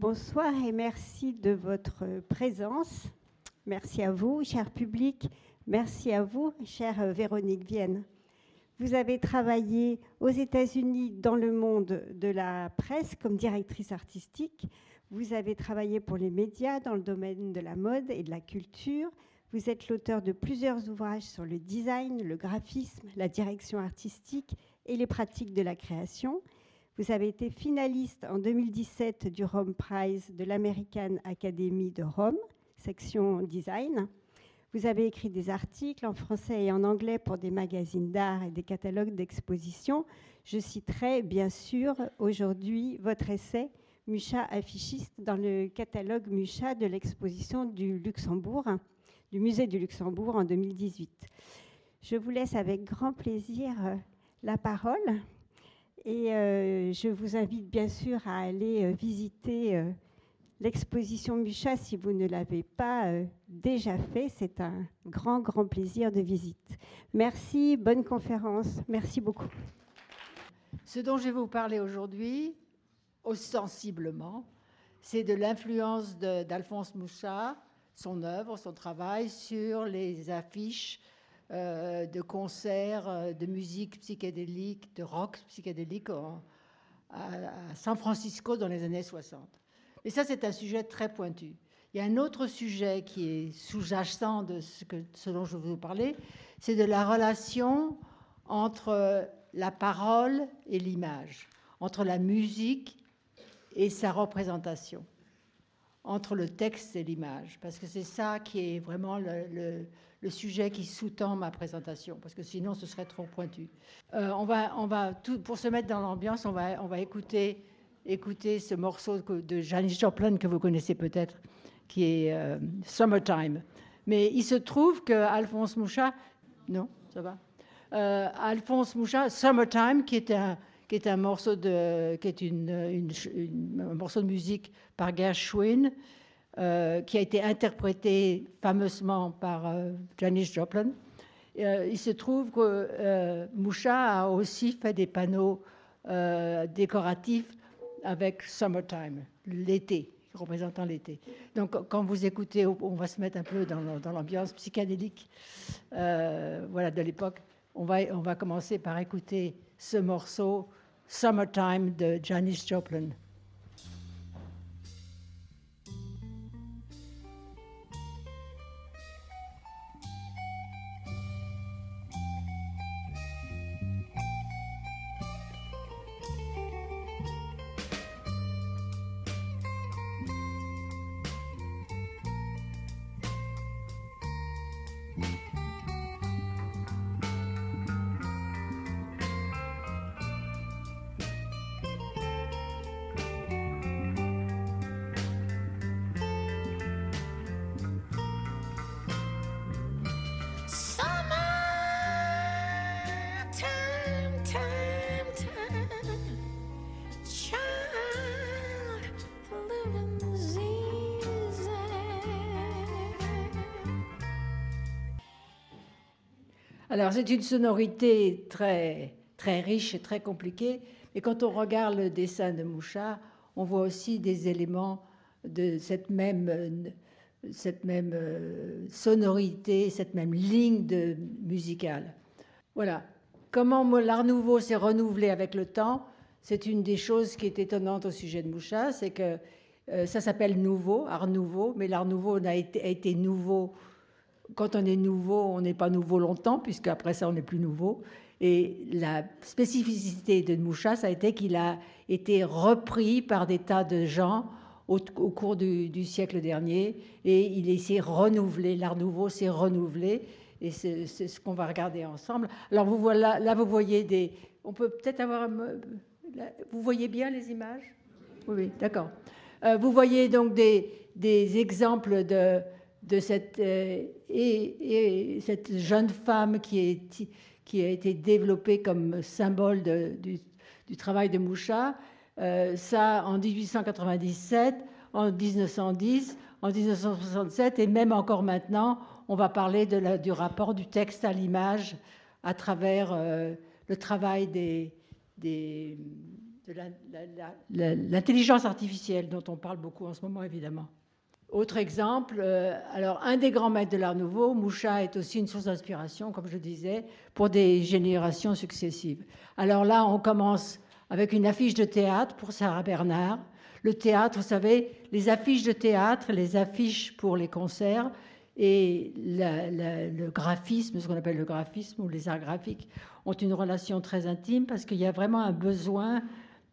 Bonsoir et merci de votre présence. Merci à vous, cher public. Merci à vous, chère Véronique Vienne. Vous avez travaillé aux États-Unis dans le monde de la presse comme directrice artistique. Vous avez travaillé pour les médias dans le domaine de la mode et de la culture. Vous êtes l'auteur de plusieurs ouvrages sur le design, le graphisme, la direction artistique et les pratiques de la création. Vous avez été finaliste en 2017 du Rome Prize de l'American Academy de Rome, section design. Vous avez écrit des articles en français et en anglais pour des magazines d'art et des catalogues d'exposition. Je citerai bien sûr aujourd'hui votre essai Mucha affichiste dans le catalogue Mucha de l'exposition du Luxembourg, du musée du Luxembourg en 2018. Je vous laisse avec grand plaisir la parole et euh, je vous invite bien sûr à aller euh, visiter l'exposition Mucha, si vous ne l'avez pas euh, déjà fait, c'est un grand, grand plaisir de visite. Merci, bonne conférence, merci beaucoup. Ce dont je vais vous parler aujourd'hui, ostensiblement, c'est de l'influence d'Alphonse Mouchard, son œuvre, son travail sur les affiches euh, de concerts euh, de musique psychédélique, de rock psychédélique à San Francisco dans les années 60. Et ça, c'est un sujet très pointu. Il y a un autre sujet qui est sous-jacent de ce, que, dont je veux vous parler, c'est de la relation entre la parole et l'image, entre la musique et sa représentation, entre le texte et l'image, parce que c'est ça qui est vraiment le, sujet qui sous-tend ma présentation, parce que sinon ce serait trop pointu. Euh, on va, on va pour se mettre dans l'ambiance, on va, on va écouter écouter ce morceau de Janis Joplin que vous connaissez peut-être, qui est euh, Summertime. Mais il se trouve que Alphonse Mouchat, non, ça va. Euh, Alphonse Mouchat, Summertime, qui est un qui est un morceau de qui est une, un morceau de musique par Gershwin, euh, qui a été interprété fameusement par Janis Joplin. il se trouve que Mouchat a aussi fait des panneaux décoratifs avec Summertime, l'été, représentant l'été. Donc quand vous écoutez, on va se mettre un peu dans, l'ambiance psychédélique euh, voilà, de l'époque. On va, on va commencer par écouter ce morceau Summertime the Janis Joplin. C'est une sonorité très, très riche et très compliquée, et quand on regarde le dessin de Mouchard, on voit aussi des éléments de cette même, cette même euh, sonorité, cette même ligne de, musicale. Voilà. Comment l'art nouveau s'est renouvelé avec le temps, c'est une des choses qui est étonnante au sujet de Mouchard, c'est que euh, ça s'appelle nouveau, art nouveau, mais l'art nouveau a été, a été nouveau quand on est nouveau, on n'est pas nouveau longtemps, puisqu'après ça, on n'est plus nouveau. Et la spécificité de Moucha, ça a été qu'il a été repris par des tas de gens au, cours du, siècle dernier, et il s'est renouvelé, l'art nouveau s'est renouvelé, et c'est ce qu'on va regarder ensemble. Alors là, vous voyez des... On peut peut-être avoir... Vous voyez bien les images? Oui, d'accord. Euh, vous voyez donc des exemples de, de cette, euh, et, cette jeune femme qui, a été développée comme symbole du, travail de Moucha, euh, ça en 1897, en 1910, en 1967 et même encore maintenant, on va parler de du rapport du texte à l'image à travers euh, le travail des, l'intelligence artificielle dont on parle beaucoup en ce moment, évidemment. Autre exemple, euh, alors un des grands maîtres de l'art nouveau, Moucha est aussi une source d'inspiration, comme je disais, pour des générations successives. Alors là, on commence avec une affiche de théâtre pour Sarah Bernard. Le théâtre, vous savez, les affiches de théâtre, les affiches pour les concerts et le graphisme, ce qu'on appelle le graphisme ou les arts graphiques, ont une relation très intime parce qu'il y a vraiment un besoin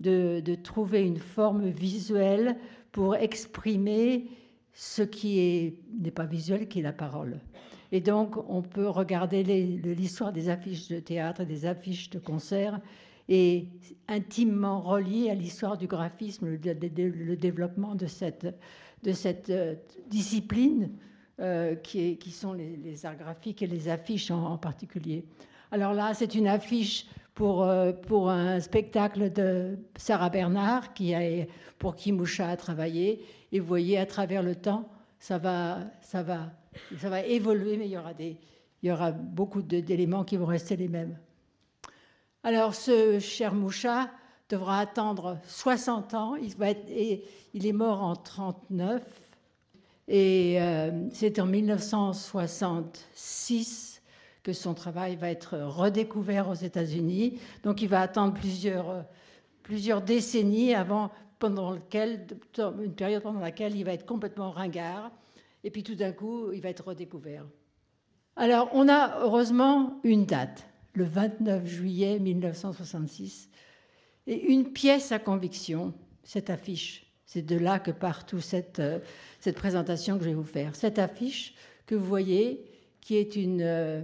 de, de trouver une forme visuelle pour exprimer ce qui n'est pas visuel, qui est la parole. Et donc, on peut regarder l'histoire des affiches de théâtre et des affiches de concert et intimement relié à l'histoire du graphisme, le, développement de cette, euh, discipline euh, qui, sont les, arts graphiques et les affiches en, particulier. Alors là, c'est une affiche pour, euh, un spectacle de Sarah Bernard, qui pour qui Moucha a travaillé. Et vous voyez, à travers le temps, ça va, ça va, ça va évoluer, mais il y aura, des, il y aura beaucoup d'éléments qui vont rester les mêmes. Alors, ce cher Moucha devra attendre 60 ans. Il, est mort en 39. Et euh, c'est en 1966 que son travail va être redécouvert aux États-Unis. Donc, il va attendre plusieurs, plusieurs décennies avant, pendant lequel, une période pendant laquelle il va être complètement ringard. Et puis, tout d'un coup, il va être redécouvert. Alors, on a heureusement une date le 29 juillet 1966. Et une pièce à conviction, cette affiche. C'est de là que part toute cette, euh, cette présentation que je vais vous faire. Cette affiche que vous voyez, qui, est une, euh,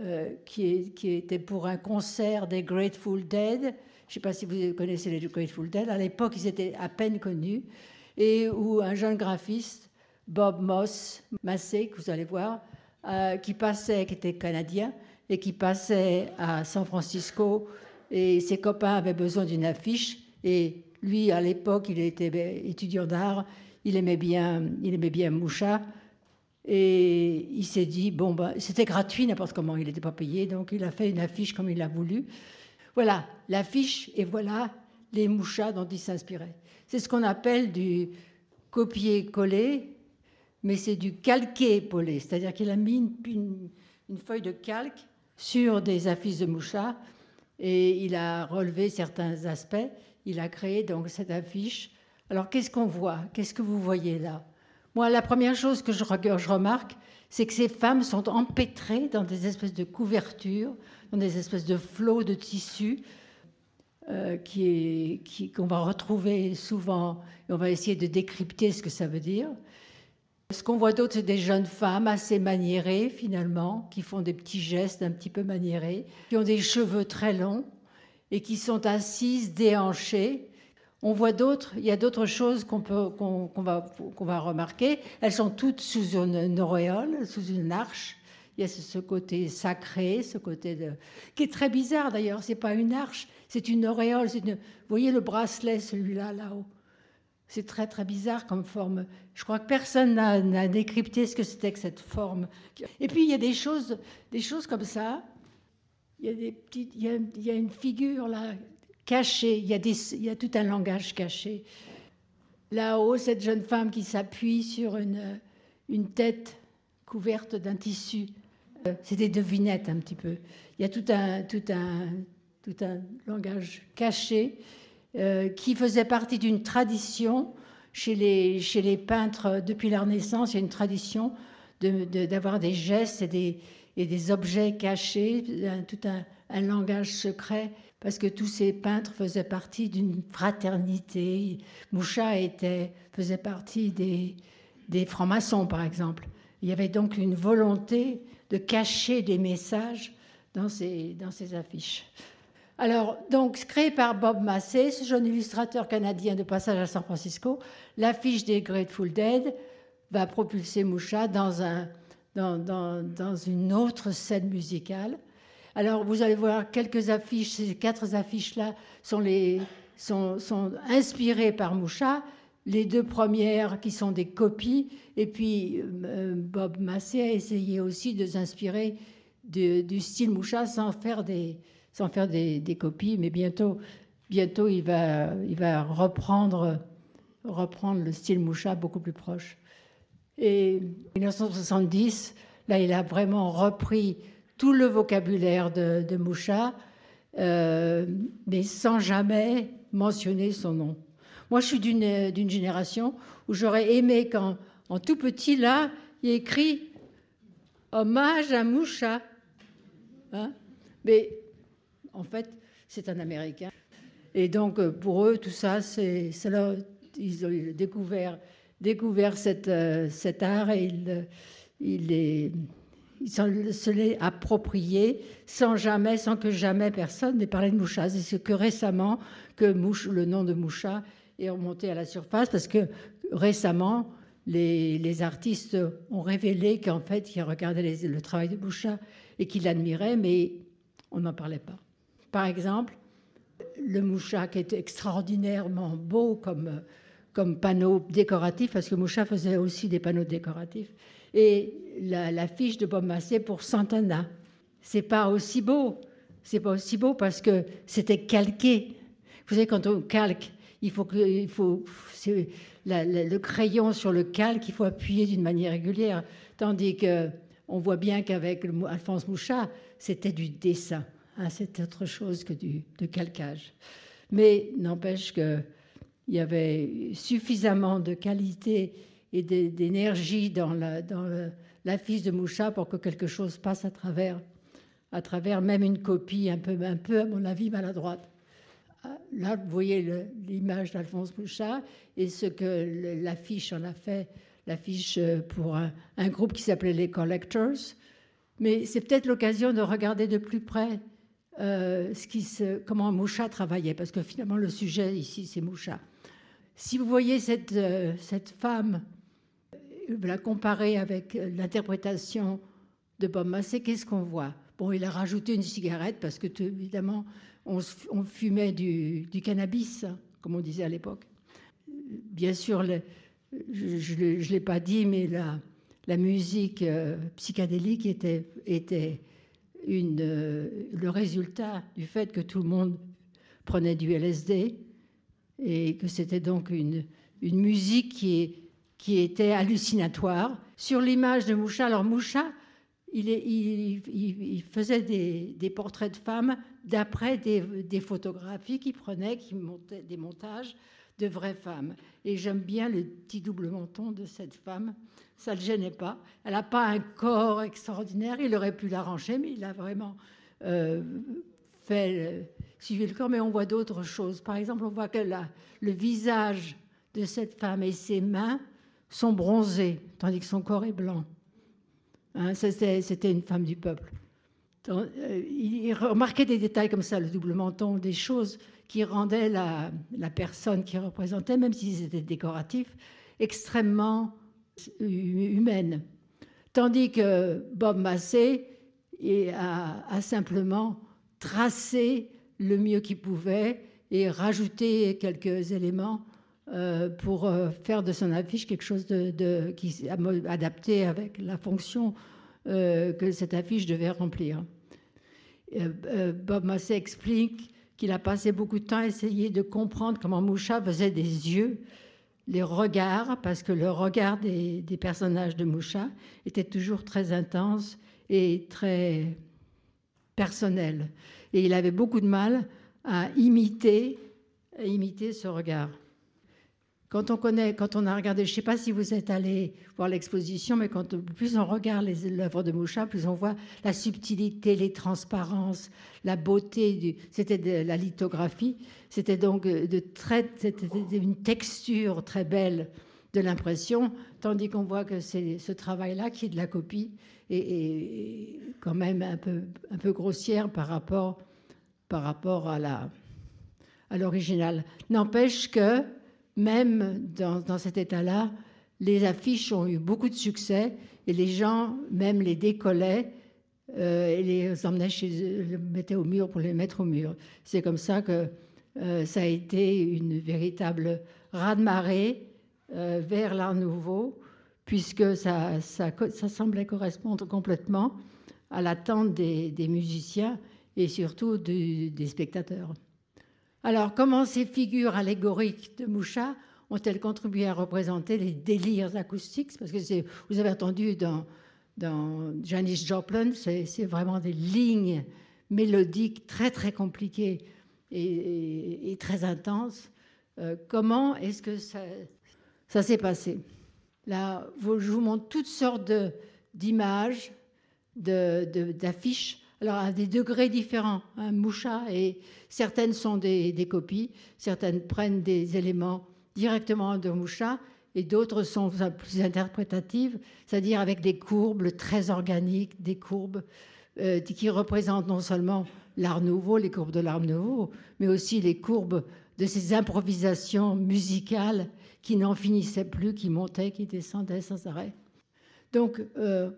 euh, qui, est, qui, était pour un concert des Grateful Dead. Je ne sais pas si vous connaissez les Grateful Dead. À l'époque, ils étaient à peine connus. Et où un jeune graphiste, Bob Moss, Massé, que vous allez voir, qui passait, qui était canadien, et qui passait à San Francisco et ses copains avaient besoin d'une affiche et lui à l'époque il était étudiant d'art il aimait bien il aimait bien Moucha et il s'est dit bon ben c'était gratuit n'importe comment il n'était pas payé donc il a fait une affiche comme il a voulu voilà l'affiche et voilà les Mouchas dont il s'inspirait c'est ce qu'on appelle du copier-coller mais c'est du calquer-poler c'est-à-dire qu'il a mis une, feuille de calque sur des affiches de Moucha et il a relevé certains aspects. Il a créé donc cette affiche. Alors qu'est-ce qu'on voit? Qu'est-ce que vous voyez là? Moi, la première chose que je, remarque, c'est que ces femmes sont empêtrées dans des espèces de couvertures, dans des espèces de flots de tissus euh, qui qu'on va retrouver souvent. Et on va essayer de décrypter ce que ça veut dire. Ce qu'on voit d'autre, c'est des jeunes femmes assez maniérées finalement, qui font des petits gestes un petit peu maniérés, qui ont des cheveux très longs et qui sont assises, déhanchées. On voit d'autres, il y a d'autres choses qu'on va, va, remarquer. Elles sont toutes sous une, auréole, sous une arche. Il y a ce côté sacré, ce côté de... qui est très bizarre d'ailleurs. C'est pas une arche, c'est une auréole. Une... Vous voyez le bracelet, celui-là, là-haut? C'est très très bizarre comme forme. Je crois que personne n'a décrypté ce que c'était que cette forme. Et puis il y a des choses, des choses comme ça. Il y a des petites, il y a, une figure là cachée. Il y, a tout un langage caché. Là-haut, cette jeune femme qui s'appuie sur une, tête couverte d'un tissu. Euh, c'est des devinettes un petit peu. Il y a tout un, langage caché. Euh, qui faisait partie d'une tradition chez les, peintres depuis la Renaissance. Il y a une tradition d'avoir des gestes et des, et des objets cachés, tout un, langage secret, parce que tous ces peintres faisaient partie d'une fraternité. Moucha était, faisait partie des, francs-maçons, par exemple. Il y avait donc une volonté de cacher des messages dans ces, affiches. Alors, donc, créé par Bob Massey, ce jeune illustrateur canadien de passage à San Francisco, l'affiche des Grateful Dead va propulser Moucha dans, une autre scène musicale. Alors, vous allez voir quelques affiches, ces quatre affiches-là sont, inspirées par Moucha. Les deux premières qui sont des copies, et puis euh, Bob Massey a essayé aussi de s'inspirer du style Moucha sans faire des, sans faire des, copies, mais bientôt, bientôt il va, il va reprendre, reprendre le style Moucha beaucoup plus proche. Et en 1970, là, il a vraiment repris tout le vocabulaire de, Moucha, euh, mais sans jamais mentionner son nom. Moi, je suis d'une génération où j'aurais aimé quand, en tout petit, là, il écrit hommage à Moucha. Hein? Mais en fait, c'est un Américain. Et donc, euh, pour eux, tout ça, c'est ils ont découvert, découvert euh, cet art et ils, ils, ils se l'est approprié sans jamais, sans que jamais personne n'ait parlé de Moucha. C'est que récemment que le nom de Moucha est remonté à la surface parce que récemment, les, artistes ont révélé qu'en fait, ils regardaient le travail de Moucha et qu'ils l'admiraient, mais on n'en parlait pas. Par exemple, le Moucha qui est extraordinairement beau comme, comme panneau décoratif, parce que Moucha faisait aussi des panneaux décoratifs, et la, fiche de Bob Massé pour Santana. C'est pas aussi beau. C'est pas aussi beau parce que c'était calqué. Vous savez, quand on calque, il faut que, il faut, le crayon sur le calque, il faut appuyer d'une manière régulière. Tandis que on voit bien qu'avec Alphonse Mouchat, c'était du dessin. Hein, c'est autre chose que du de calcage. Mais n'empêche qu'il y avait suffisamment de qualité et d'énergie dans la, de Moucha pour que quelque chose passe à travers, à travers même une copie un peu, un peu à mon avis, maladroite. Ah, là, vous voyez l'image d'Alphonse Moucha et ce que l'affiche en a fait, l'affiche pour un, groupe qui s'appelait les Collectors. Mais c'est peut-être l'occasion de regarder de plus près euh, comment Moucha travaillait, parce que finalement le sujet ici c'est Moucha. Si vous voyez cette, euh, cette femme la comparer avec l'interprétation de Bob Massé, qu'est-ce qu'on voit? Bon, il a rajouté une cigarette parce que, évidemment, on, fumait du, cannabis, comme on disait à l'époque. Bien sûr, je ne l'ai pas dit, mais la, musique euh, psychédélique était, euh, le résultat du fait que tout le monde prenait du LSD et que c'était donc une musique qui est qui était hallucinatoire. Sur l'image de Moucha, alors Moucha, il, faisait des, portraits de femmes d'après des, photographies qu'il prenait, qui montait des montages de vraies femmes. Et j'aime bien le petit double menton de cette femme. Ça ne le gênait pas. Elle n'a pas un corps extraordinaire. Il aurait pu l'arranger, mais il a vraiment euh, fait suivi le corps. Mais on voit d'autres choses. Par exemple, on voit que le visage de cette femme et ses mains sont bronzés, tandis que son corps est blanc. Hein, c'était une femme du peuple. Euh, il remarquait des détails comme ça, le double menton, des choses qui rendaient la, personne qui représentait, même s'ils étaient décoratifs, extrêmement humaine. Tandis que Bob Massé a simplement tracé le mieux qu'il pouvait et rajouté quelques éléments euh, pour euh, faire de son affiche quelque chose de, qui adapté avec la fonction euh, que cette affiche devait remplir. Bob Massé explique qu'il a passé beaucoup de temps à essayer de comprendre comment Moucha faisait des yeux, les regards, parce que le regard des, des personnages de Moucha était toujours très intense et très personnel. Et il avait beaucoup de mal à imiter, à imiter ce regard. Quand on connaît, quand on a regardé, je ne sais pas si vous êtes allé voir l'exposition, mais plus on regarde les œuvres de Moucha, plus on voit la subtilité, les transparences, la beauté. Du, c'était de la lithographie. C'était donc c'était une texture très belle de l'impression, tandis qu'on voit que c'est ce travail-là qui est de la copie et, quand même un peu, grossière par rapport, à l'original. N'empêche que même dans, cet état-là, les affiches ont eu beaucoup de succès et les gens même les décollaient euh, et les emmenaient chez eux, les mettaient au mur pour les mettre au mur. C'est comme ça que euh, ça a été une véritable raz-de-marée euh, vers l'art nouveau, puisque ça, ça, semblait correspondre complètement à l'attente des, musiciens et surtout des spectateurs. Alors, comment ces figures allégoriques de Moucha ont-elles contribué à représenter les délires acoustiques? Parce que vous avez entendu dans, dans Janis Joplin, c'est vraiment des lignes mélodiques très très compliquées et, très intenses. Euh, comment est-ce que ça, ça s'est passé? Là, je vous montre toutes sortes d'images, d'affiches alors à des degrés différents. Un Moucha, et certaines sont des, copies, certaines prennent des éléments directement de Moucha, et d'autres sont plus interprétatives, c'est-à-dire avec des courbes très organiques, des courbes euh, qui représentent non seulement l'art nouveau, les courbes de l'art nouveau, mais aussi les courbes de ces improvisations musicales qui n'en finissaient plus, qui montaient, qui descendaient sans arrêt. Donc, euh,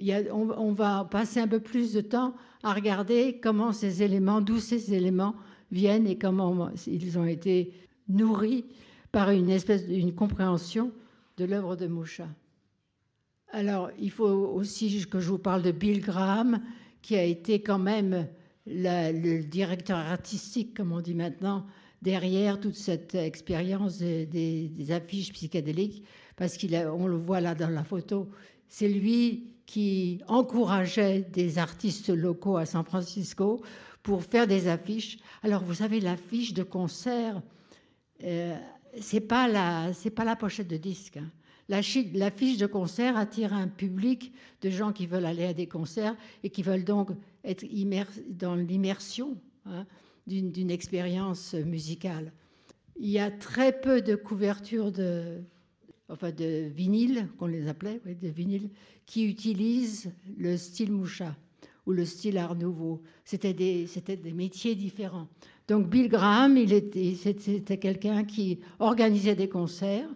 on, va passer un peu plus de temps à regarder comment ces éléments, d'où ces éléments viennent et comment ils ont été nourris par une espèce d'une compréhension de l'œuvre de Moucha. Alors, il faut aussi que je vous parle de Bill Graham, qui a été quand même le directeur artistique, comme on dit maintenant, derrière toute cette expérience des, affiches psychédéliques, parce qu'on le voit là dans la photo, c'est lui qui encourageait des artistes locaux à San Francisco pour faire des affiches. Alors, vous savez, l'affiche de concert, euh, c'est pas la, pas la pochette de disque. Hein. L'affiche de concert attire un public de gens qui veulent aller à des concerts et qui veulent donc être dans l'immersion hein, d'une expérience musicale. Il y a très peu de couvertures de, enfin de vinyle, qu'on les appelait, de vinyle, qui utilisent le style moucha ou le style art nouveau. C'était des, c'était des métiers différents. Donc Bill Graham, il était, c'était quelqu'un qui organisait des concerts.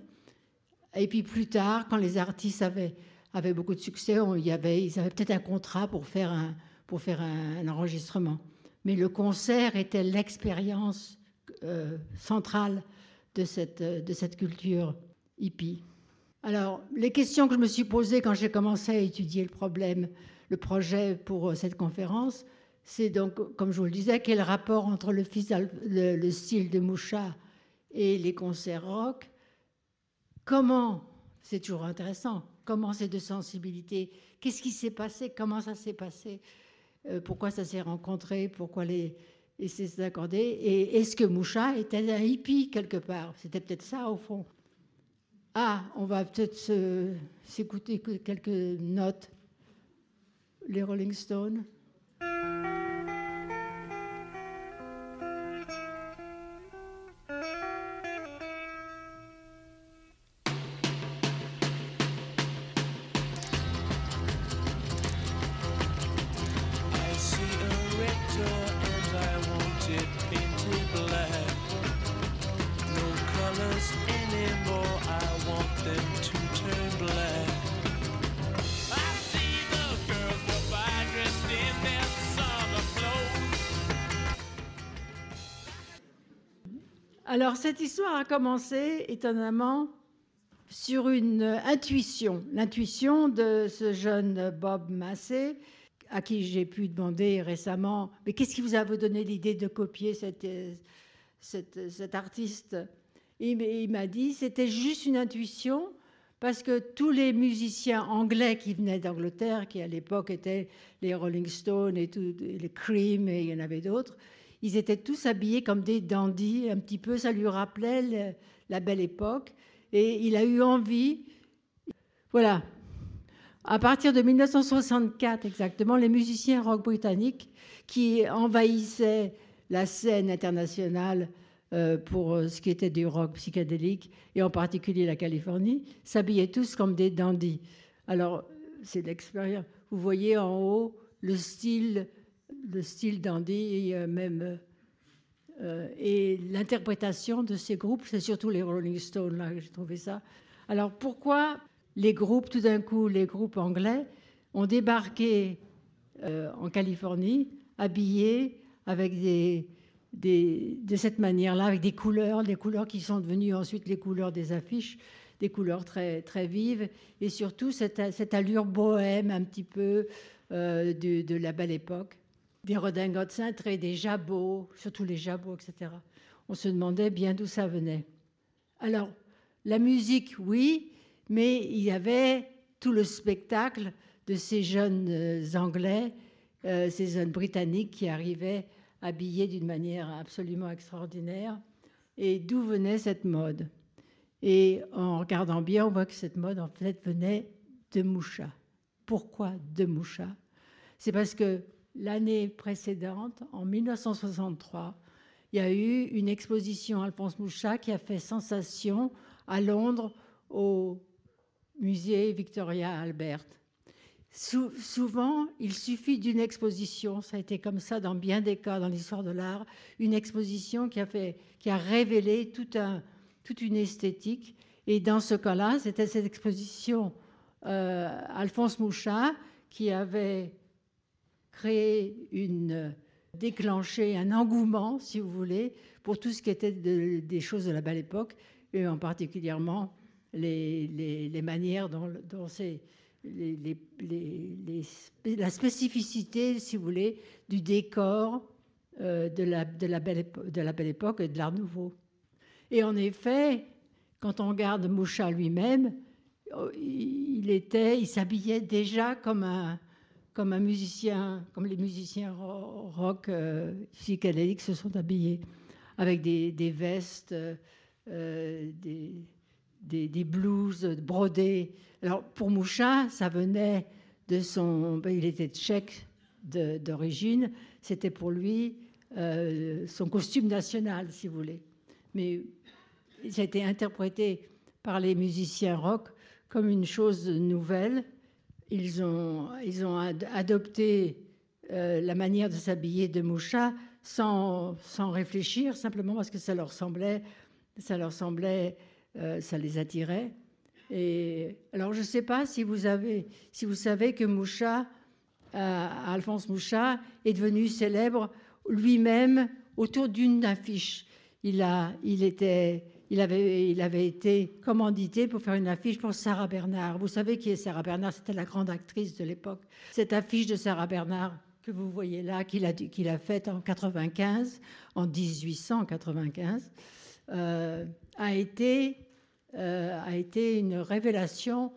Et puis plus tard, quand les artistes avaient, avaient beaucoup de succès, y avait, ils avaient peut-être un contrat pour faire un, pour faire un, enregistrement. Mais le concert était l'expérience euh, centrale de cette, de cette culture hippie. Alors, les questions que je me suis posées quand j'ai commencé à étudier le problème, le projet pour euh, cette conférence, c'est donc, comme je vous le disais, quel rapport entre le, le style de Moucha et les concerts rock? Comment, c'est toujours intéressant, comment ces deux sensibilités, qu'est-ce qui s'est passé, comment ça s'est passé, euh, pourquoi ça s'est rencontré, pourquoi les, et c'est accordé, et est-ce que Moucha était un hippie quelque part? C'était peut-être ça au fond. Ah, on va peut-être s'écouter quelques notes. Les Rolling Stones. Alors cette histoire a commencé étonnamment sur une intuition, l'intuition de ce jeune Bob Massé, à qui j'ai pu demander récemment, mais qu'est-ce qui vous a donné l'idée de copier cet, artiste? Il m'a dit, c'était juste une intuition, parce que tous les musiciens anglais qui venaient d'Angleterre, qui à l'époque étaient les Rolling Stones et les Cream, et il y en avait d'autres, ils étaient tous habillés comme des dandys, un petit peu, ça lui rappelait la belle époque. Et il a eu envie. Voilà. À partir de 1964 exactement, les musiciens rock britanniques qui envahissaient la scène internationale euh, pour ce qui était du rock psychédélique, et en particulier la Californie, s'habillaient tous comme des dandys. Alors, c'est l'expérience. Vous voyez en haut le style le style dandy et même euh, et l'interprétation de ces groupes, c'est surtout les Rolling Stones là que j'ai trouvé ça. Alors pourquoi les groupes, tout d'un coup, les groupes anglais ont débarqué euh, en Californie, habillés avec des, des de cette manière-là, avec des couleurs, des couleurs qui sont devenues ensuite les couleurs des affiches, des couleurs très très vives, et surtout cette, cette allure bohème un petit peu euh, de la belle époque des redingotes cintrées, des jabots, surtout les jabots, etc. on se demandait bien d'où ça venait. Alors, la musique, oui, mais il y avait tout le spectacle de ces jeunes euh, Anglais, euh, ces jeunes Britanniques qui arrivaient habillés d'une manière absolument extraordinaire. Et d'où venait cette mode? Et en regardant bien, on voit que cette mode, en fait, venait de Moucha. Pourquoi de Moucha? C'est parce que l'année précédente, en 1963, il y a eu une exposition Alphonse Mouchat qui a fait sensation à Londres au musée Victoria Albert. souvent, il suffit d'une exposition, ça a été comme ça dans bien des cas dans l'histoire de l'art, une exposition qui a, fait, qui a révélé un, toute une esthétique. Et dans ce cas-là, c'était cette exposition euh, Alphonse Mouchat qui avait créé une déclenché un engouement, si vous voulez, pour tout ce qui était des choses de la belle époque, et en particulièrement les, manières dont, c'est la spécificité, si vous voulez, du décor euh, de, la, de, la belle de la belle époque et de l'art nouveau. Et en effet, quand on regarde Moucha lui-même, oh, il était, il s'habillait déjà comme un, comme un musicien, comme les musiciens rock euh, psychédéliques se sont habillés, avec des, vestes, euh, des, blouses brodées. Alors pour Mouchin, ça venait de son, ben, il était tchèque d'origine, c'était pour lui euh, son costume national, si vous voulez. Mais ça a été interprété par les musiciens rock comme une chose nouvelle ils ont, adopté euh, la manière de s'habiller de Moucha sans, réfléchir, simplement parce que ça leur semblait, ça euh, les attirait. Alors, je ne sais pas si vous, savez que Moucha, euh, Alphonse Moucha, est devenu célèbre lui-même autour d'une affiche. Il était il avait, été commandité pour faire une affiche pour Sarah Bernard. Vous savez qui est Sarah Bernard C'était la grande actrice de l'époque. Cette affiche de Sarah Bernard que vous voyez là, qu'il a, faite en 95, en 1895, euh, a, été, euh, a été une révélation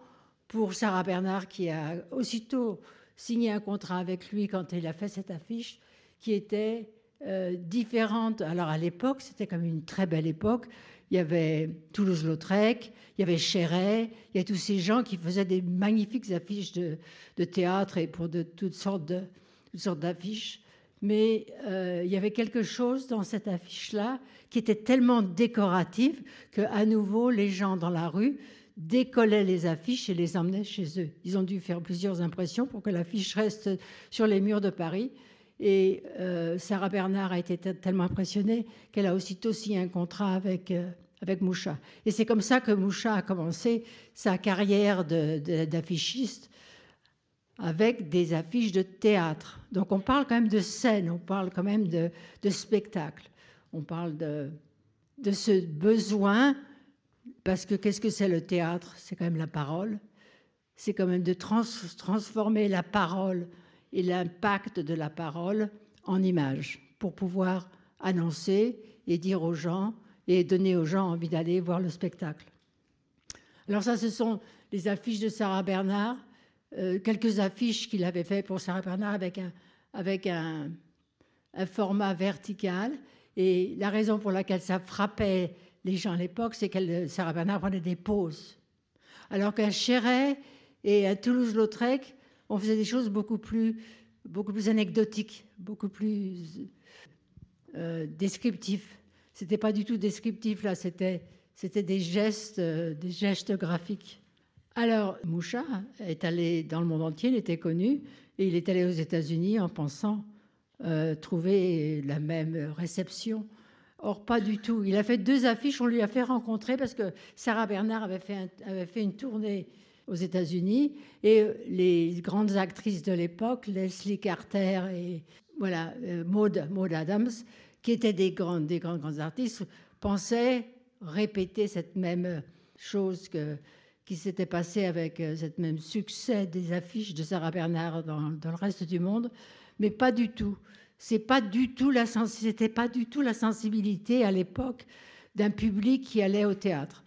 pour Sarah Bernard qui a aussitôt signé un contrat avec lui quand il a fait cette affiche qui était euh, différente. Alors à l'époque, c'était comme une très belle époque il y avait Toulouse-Lautrec, il y avait Chéret, il y a tous ces gens qui faisaient des magnifiques affiches de, théâtre et pour de, toutes sortes de, sortes d'affiches. Mais euh, il y avait quelque chose dans cette affiche-là qui était tellement décorative qu'à nouveau, les gens dans la rue décollaient les affiches et les emmenaient chez eux. Ils ont dû faire plusieurs impressions pour que l'affiche reste sur les murs de Paris. Et euh, Sarah Bernard a été tellement impressionnée qu'elle a aussitôt signé un contrat avec, euh, avec Moucha. Et c'est comme ça que Moucha a commencé sa carrière d'affichiste avec des affiches de théâtre. Donc on parle quand même de scène, on parle quand même de, spectacle, on parle de ce besoin, parce que qu'est-ce que c'est le théâtre? C'est quand même la parole, c'est quand même de transformer la parole et l'impact de la parole en images pour pouvoir annoncer et dire aux gens et donner aux gens envie d'aller voir le spectacle. Alors ça, ce sont les affiches de Sarah Bernard, euh, quelques affiches qu'il avait fait pour Sarah Bernard avec un, avec un, format vertical. Et la raison pour laquelle ça frappait les gens à l'époque, c'est que Sarah Bernard prenait des pauses. Alors qu'à Chéret et à Toulouse-Lautrec, on faisait des choses beaucoup plus, beaucoup plus anecdotiques, beaucoup plus euh, descriptifs. C'était pas du tout descriptif là, c'était c'était des gestes, euh, des gestes graphiques. Alors Moucha est allé dans le monde entier, il était connu, et il est allé aux États-Unis en pensant euh, trouver la même réception. Or, pas du tout. Il a fait deux affiches, on lui a fait rencontrer parce que Sarah Bernard avait fait, avait fait une tournée aux États-Unis et les grandes actrices de l'époque, Leslie Carter et voilà, euh, Maud, Maud Adams, qui étaient des grandes, des grandes, grandes artistes, pensaient répéter cette même chose que, qui s'était passée avec euh, cette même succès des affiches de Sarah Bernard dans, dans, le reste du monde, mais pas du tout. c'est pas du tout la c'était pas du tout la sensibilité à l'époque d'un public qui allait au théâtre.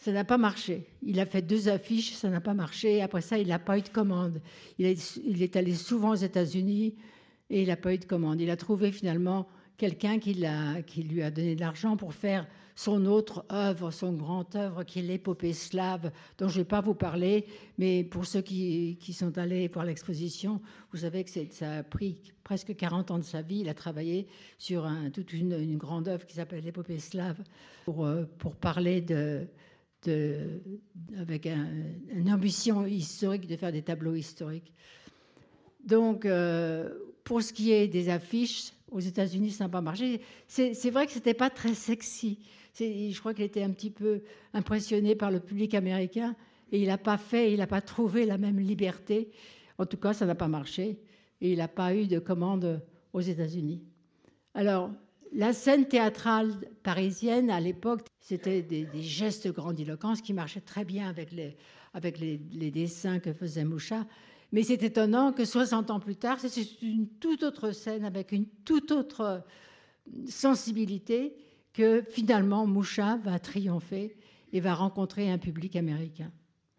Ça n'a pas marché. Il a fait deux affiches, ça n'a pas marché. Après ça, il n'a pas eu de commande. Il est, allé souvent aux États-Unis et il n'a pas eu de commande. Il a trouvé finalement quelqu'un qui, lui a donné de l'argent pour faire son autre œuvre, son grand œuvre, qui est l'épopée slave, dont je ne vais pas vous parler, mais pour ceux qui, sont allés voir l'exposition, vous savez que ça a pris presque 40 ans de sa vie. Il a travaillé sur toute une, grande œuvre qui s'appelle l'épopée slave, pour, euh, pour parler de, de avec une ambition historique de faire des tableaux historiques. Donc, euh, pour ce qui est des affiches, aux États-Unis, ça n'a pas marché. C'est vrai que c'était pas très sexy. Je crois qu'il était un petit peu impressionné par le public américain et il n'a pas fait, il n'a pas trouvé la même liberté. En tout cas, ça n'a pas marché et il n'a pas eu de commande aux États-Unis. Alors, la scène théâtrale parisienne à l'époque, c'était des, gestes grandiloquents qui marchaient très bien avec les, avec les, les dessins que faisait Moucha. Mais c'est étonnant que 60 ans plus tard, c'est une toute autre scène avec une toute autre sensibilité que finalement Moucha va triompher et va rencontrer un public américain.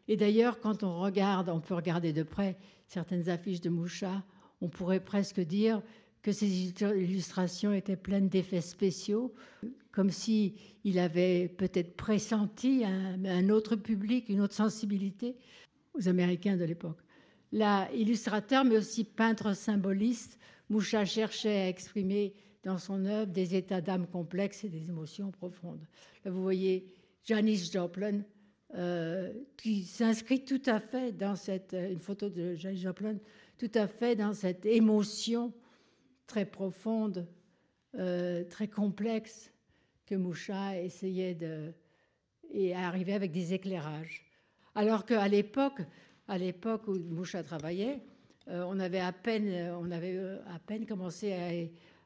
Et d'ailleurs, quand on regarde, on peut regarder de près certaines affiches de Moucha, on pourrait presque dire que ces illustrations étaient pleines d'effets spéciaux, comme si il avait peut-être pressenti un, autre public, une autre sensibilité aux Américains de l'époque. Là, illustrateur, mais aussi peintre symboliste, Moucha cherchait à exprimer dans son œuvre des états d'âme complexes et des émotions profondes. Là, vous voyez Janis Joplin, euh, qui s'inscrit tout à fait dans cette, une photo de Janis Joplin, tout à fait dans cette émotion très profonde, euh, très complexe que Moucha essayait de et arriver avec des éclairages. Alors qu'à l'époque, à l'époque où Moucha travaillait, euh, on avait à peine, on avait euh, à peine commencé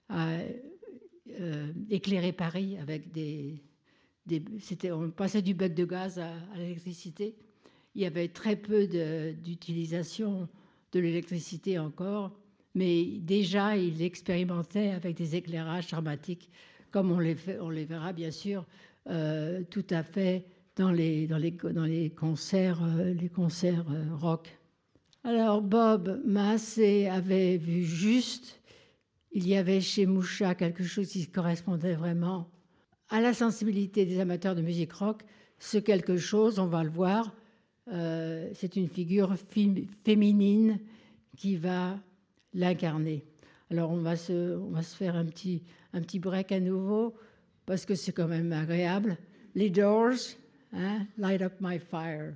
à, éclairer Paris avec des, c'était, on passait du bec de gaz à, à l'électricité. Il y avait très peu d'utilisation de l'électricité encore mais déjà il expérimentait avec des éclairages dramatiques, comme on les, on les verra bien sûr euh, tout à fait dans les, dans les, dans les concerts, euh, les concerts euh, rock. Alors Bob Massé avait vu juste, il y avait chez Moucha quelque chose qui correspondait vraiment à la sensibilité des amateurs de musique rock. Ce quelque chose, on va le voir, c'est une figure féminine qui va l'incarner. Alors on va, se, on va se faire un petit, un petit break à nouveau parce que c'est quand même agréable. Les Doors, hein, Light Up My Fire.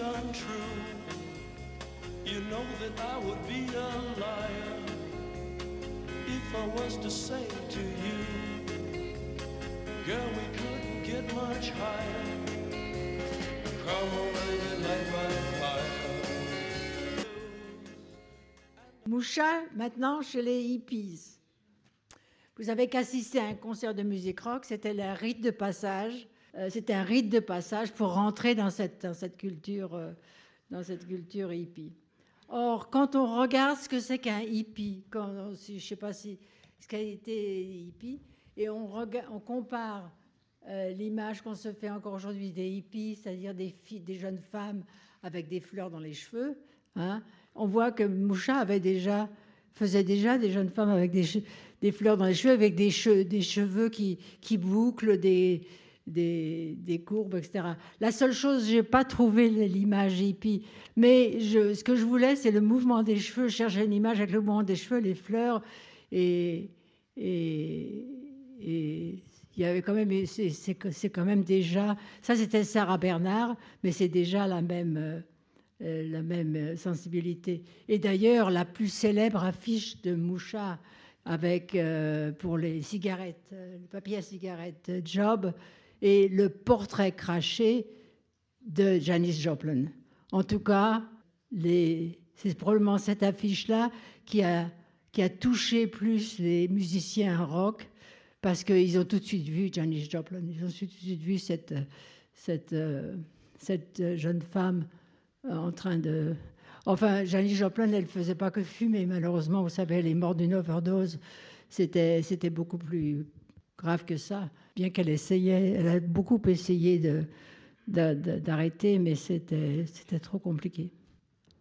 Untrue. You know that I would be a liar if I was to say to you. Girl. Moucha, maintenant chez les hippies. Vous avez qu'assisté à un concert de musique rock, c'était le rite de passage. Euh, un rite de passage pour rentrer dans cette, dans cette culture, euh, dans cette culture hippie. Or, quand on regarde ce que c'est qu'un hippie, quand, je ne sais pas si ce qu'a été hippie, et on, compare euh, l'image qu'on se fait encore aujourd'hui des hippies, c'est-à-dire des, jeunes femmes avec des fleurs dans les cheveux. Hein. On voit que Moucha faisait déjà des jeunes femmes avec des, fleurs dans les cheveux, avec des, cheveux, qui, bouclent, des, courbes, etc. La seule chose, j'ai pas trouvé l'image hippie, mais ce que je voulais, c'est le mouvement des cheveux. Je cherchais une image avec le mouvement des cheveux, les fleurs, et, il y avait quand même, c'est quand même déjà, ça c'était Sarah Bernard, mais c'est déjà la même, euh, la même sensibilité. Et d'ailleurs, la plus célèbre affiche de Moucha avec euh, pour les cigarettes, le papier à cigarettes Job, et le portrait craché de Janis Joplin. En tout cas, c'est probablement cette affiche-là qui a qui a touché plus les musiciens rock, parce qu'ils ont tout de suite vu Janis Joplin, ils ont tout de suite vu cette, cette, cette jeune femme en train de... Enfin, Janis Joplin, elle ne faisait pas que fumer, malheureusement, vous savez, elle est morte d'une overdose. C'était, beaucoup plus grave que ça, bien qu'elle essayait, elle a beaucoup essayé d'arrêter, mais c'était trop compliqué.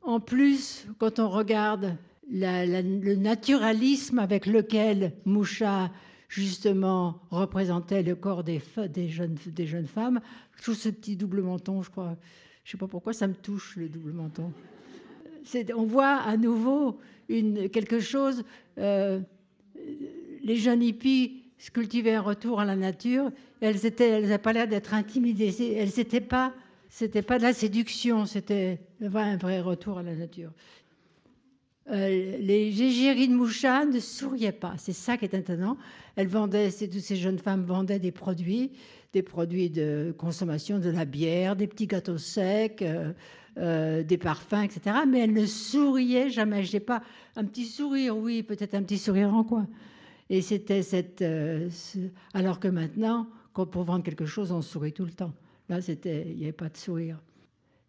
En plus, quand on regarde le naturalisme avec lequel Moucha justement représentait le corps des, jeunes, femmes, tout ce petit double menton, je crois, je ne sais pas pourquoi ça me touche le double menton. On voit à nouveau une, quelque chose, euh, les jeunes hippies cultivaient un retour à la nature, elles elles n'avaient pas l'air d'être intimidées, elles n'étaient pas, c'était pas de la séduction, c'était un vrai retour à la nature. Euh, les égéries de Moucha ne souriaient pas. C'est ça qui est étonnant. Elles vendaient, toutes ces jeunes femmes vendaient des produits, des produits de consommation, de la bière, des petits gâteaux secs, euh, euh, des parfums, etc. Mais elles ne souriaient jamais. Je n'ai pas un petit sourire, oui, peut-être un petit sourire en coin. Et c'était cette. alors que maintenant, quand pour vendre quelque chose, on sourit tout le temps. Là, il n'y avait pas de sourire.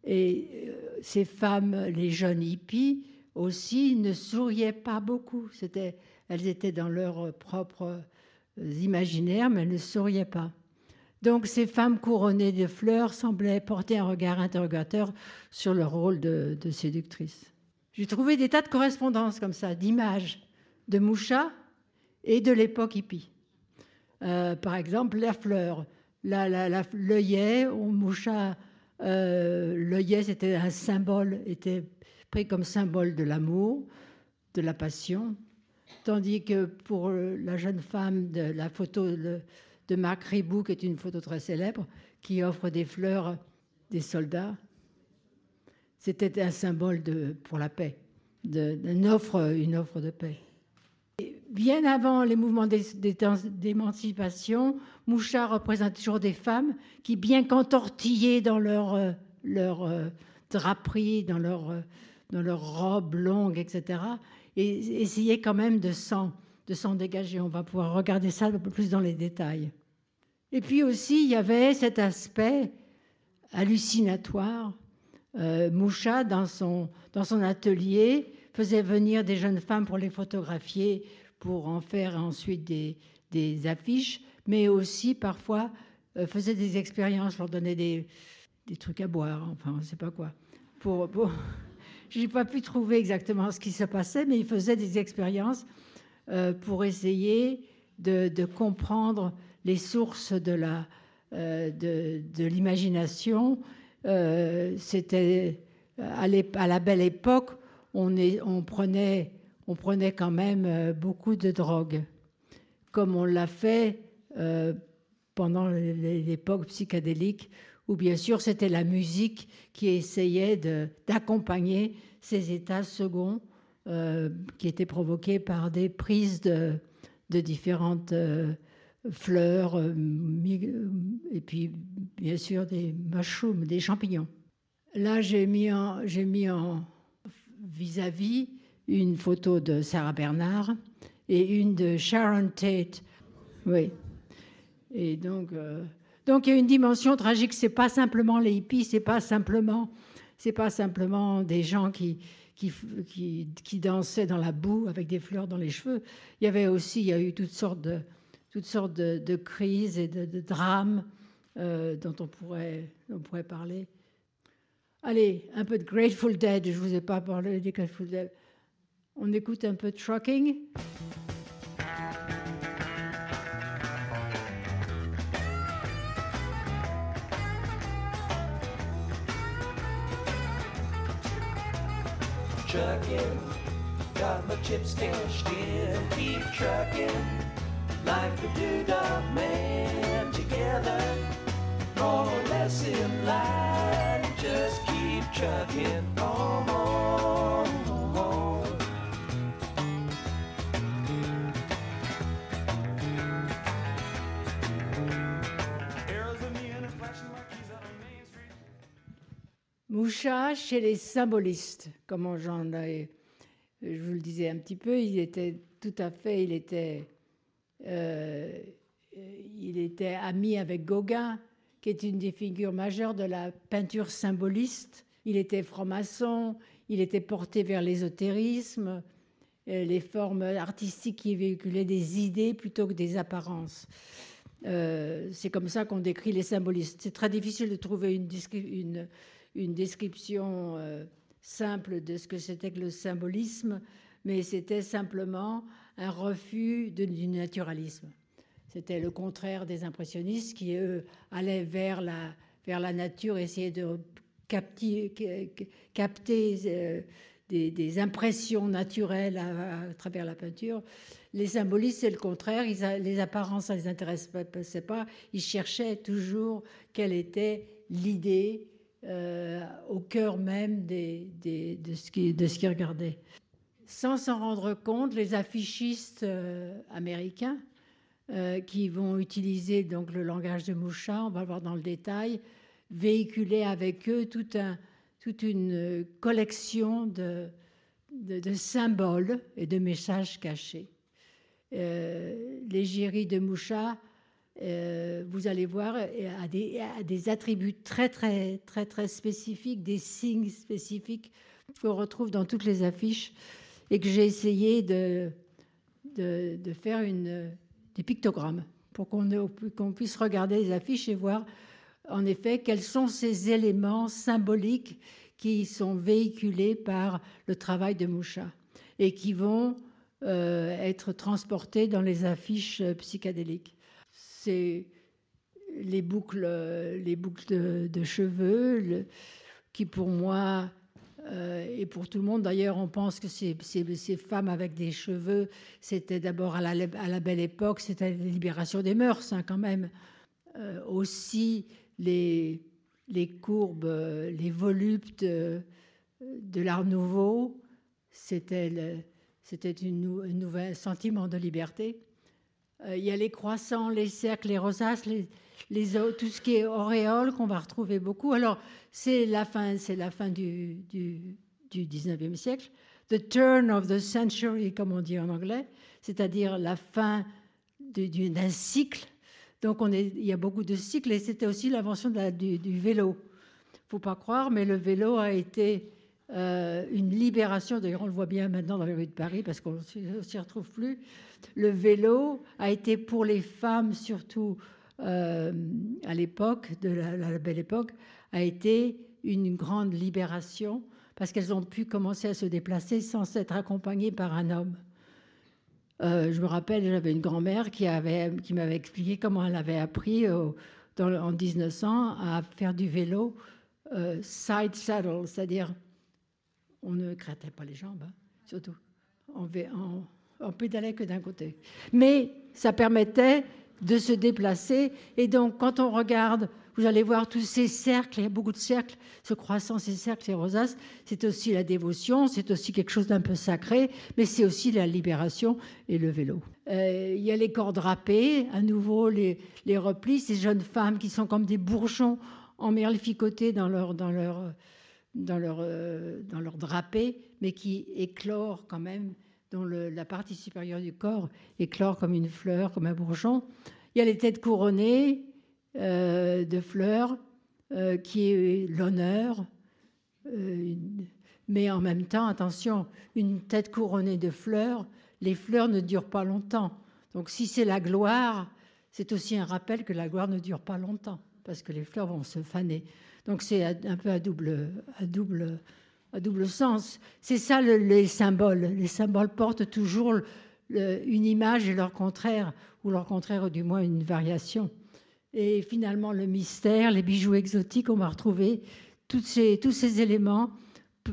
Et ces femmes, les jeunes hippies, aussi ne souriaient pas beaucoup. C'était, elles étaient dans leur propre euh, imaginaire, mais elles ne souriaient pas. Donc ces femmes couronnées de fleurs semblaient porter un regard interrogateur sur leur rôle de, séductrice. J'ai trouvé des tas de correspondances comme ça, d'images de Moucha et de l'époque hippie. Euh, par exemple, la fleur, l'œillet, Moucha, euh, l'œillet c'était un symbole, était pris comme symbole de l'amour, de la passion, tandis que pour la jeune femme de la photo de, Marc Ribou, qui est une photo très célèbre, qui offre des fleurs des soldats, c'était un symbole de, pour la paix, une offre, une offre de paix. bien avant les mouvements d'émancipation, Mouchard représente toujours des femmes qui, bien qu'entortillées dans leur, leur euh, draperie, dans leur euh, dans leurs robes longues, etc. Et essayer quand même de s'en, dégager. On va pouvoir regarder ça un peu plus dans les détails. Et puis aussi, il y avait cet aspect hallucinatoire. Euh, Moucha, dans son, atelier, faisait venir des jeunes femmes pour les photographier, pour en faire ensuite des, affiches, mais aussi parfois euh, faisait des expériences, leur donnait des, trucs à boire, enfin, on ne sait pas quoi, pour, je n'ai pas pu trouver exactement ce qui se passait, mais il faisait des expériences euh, pour essayer de, comprendre les sources de la euh, de, l'imagination. Euh, c'était à, la belle époque, on, on, prenait, on prenait quand même beaucoup de drogue, comme on l'a fait pendant l'époque psychédélique où bien sûr c'était la musique qui essayait d'accompagner ces états seconds euh, qui étaient provoqués par des prises de, différentes euh, fleurs euh, et puis bien sûr des mushrooms, des champignons. Là, j'ai mis en, j'ai mis en vis-à-vis une photo de Sarah Bernard et une de Sharon Tate. Oui. Et donc, donc il y a une dimension tragique. C'est pas simplement les hippies, c'est pas simplement, c'est pas simplement des gens qui, qui, qui, dansaient dans la boue avec des fleurs dans les cheveux. Il y avait aussi, il y a eu toutes sortes de, toutes sortes de, crises et de, drames euh, dont on pourrait, on pourrait parler. Allez, un peu de Grateful Dead. Je vous ai pas parlé des Grateful Dead. On écoute un peu de Trucking. Trucking. Got my chips cashed in, keep trucking. Like a doodah man together. More or less in line, just keep trucking on. Moucha chez les symbolistes, comme j'en ai, je vous le disais un petit peu, il était tout à fait, il était il était ami avec Gauguin, qui est une des figures majeures de la peinture symboliste. Il était franc-maçon, il était porté vers l'ésotérisme, les formes artistiques qui véhiculaient des idées plutôt que des apparences. Euh, c'est comme ça qu'on décrit les symbolistes. C'est très difficile de trouver une, description euh, simple de ce que c'était que le symbolisme, mais c'était simplement un refus du naturalisme. C'était le contraire des impressionnistes qui, eux, allaient vers la, nature, essayaient de capter euh, des, impressions naturelles à, travers la peinture. Les symbolistes, c'est le contraire. les apparences, ça ne les intéressait pas. Ils cherchaient toujours quelle était l'idée euh, au cœur même de ce qu'ils regardaient. Sans s'en rendre compte, les affichistes euh, américains euh, qui vont utiliser donc le langage de Mouchat, on va le voir dans le détail, véhiculer avec eux toute une collection de, symboles et de messages cachés. Euh, l'égérie de Mouchat, euh, vous allez voir, des, a des, attributs très, très, très, très spécifiques, des signes spécifiques qu'on retrouve dans toutes les affiches et que j'ai essayé de, faire une, des pictogrammes pour qu'on puisse regarder les affiches et voir en effet quels sont ces éléments symboliques qui sont véhiculés par le travail de Moucha et qui vont euh, être transportés dans les affiches psychédéliques. Les boucles, les boucles de, cheveux qui pour moi euh, et pour tout le monde, d'ailleurs, on pense que ces, ces, femmes avec des cheveux, c'était d'abord à la, belle époque, c'était la libération des mœurs, hein, quand même. Euh, aussi, les, les courbes, les voluptes de, l'Art Nouveau, c'était c'était un nouvel sentiment de liberté. Euh, il y a les croissants, les cercles, les rosaces, tout ce qui est auréole qu'on va retrouver beaucoup. Alors, c'est la fin, c'est la fin du, du, 19e siècle. The turn of the century, comme on dit en anglais, c'est-à-dire la fin d'un cycle. Donc, il y a beaucoup de cycles et c'était aussi l'invention du, vélo. faut pas croire, mais le vélo a été euh, une libération. D'ailleurs, on le voit bien maintenant dans les rues de Paris parce qu'on ne s'y retrouve plus. Le vélo a été pour les femmes surtout euh, à l'époque, de la, belle époque, a été une grande libération parce qu'elles ont pu commencer à se déplacer sans être accompagnées par un homme. Euh, je me rappelle, j'avais une grand-mère qui, avait, qui m'avait expliqué comment elle avait appris dans, en 1900 à faire du vélo euh, side saddle, c'est-à-dire on ne grattait pas les jambes, hein, surtout. On, on, on pédalait que d'un côté. Mais ça permettait de se déplacer. Et donc, quand on regarde, vous allez voir tous ces cercles, il y a beaucoup de cercles, ce croissant, ces cercles, ces rosaces, c'est aussi la dévotion, c'est aussi quelque chose d'un peu sacré, mais c'est aussi la libération et le vélo. Euh, il y a les corps drapés, à nouveau les, replis, ces jeunes femmes qui sont comme des bourgeons emmerlificotés dans leur, dans leur, dans leur, euh, dans leur drapé, mais qui éclorent quand même dont la partie supérieure du corps éclore comme une fleur, comme un bourgeon. Il y a les têtes couronnées euh, de fleurs, euh, qui est l'honneur. Euh, mais en même temps, attention, une tête couronnée de fleurs, les fleurs ne durent pas longtemps. Donc si c'est la gloire, c'est aussi un rappel que la gloire ne dure pas longtemps, parce que les fleurs vont se faner. Donc c'est un peu à double, à double à double sens. C'est ça les symboles. Les symboles portent toujours une image et leur contraire, ou leur contraire, ou du moins une variation. Et finalement, le mystère, les bijoux exotiques, on va retrouver tous ces, tous ces éléments.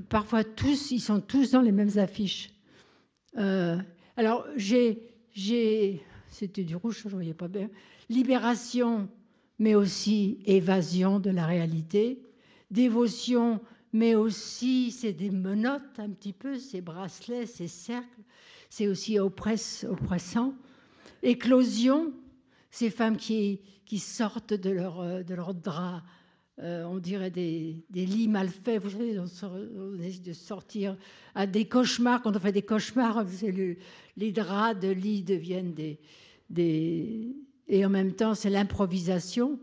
Parfois, tous, ils sont tous dans les mêmes affiches. Euh, alors, j'ai, c'était du rouge, je ne voyais pas bien. Libération, mais aussi évasion de la réalité. Dévotion, mais aussi c'est des menottes un petit peu, ces bracelets, ces cercles, c'est aussi oppressant. Éclosion, ces femmes qui, sortent de leur, de leur drap, euh, on dirait des, lits mal faits, vous savez, on, essaie de sortir à des cauchemars, quand on fait des cauchemars, les draps de lit deviennent des, et en même temps, c'est l'improvisation.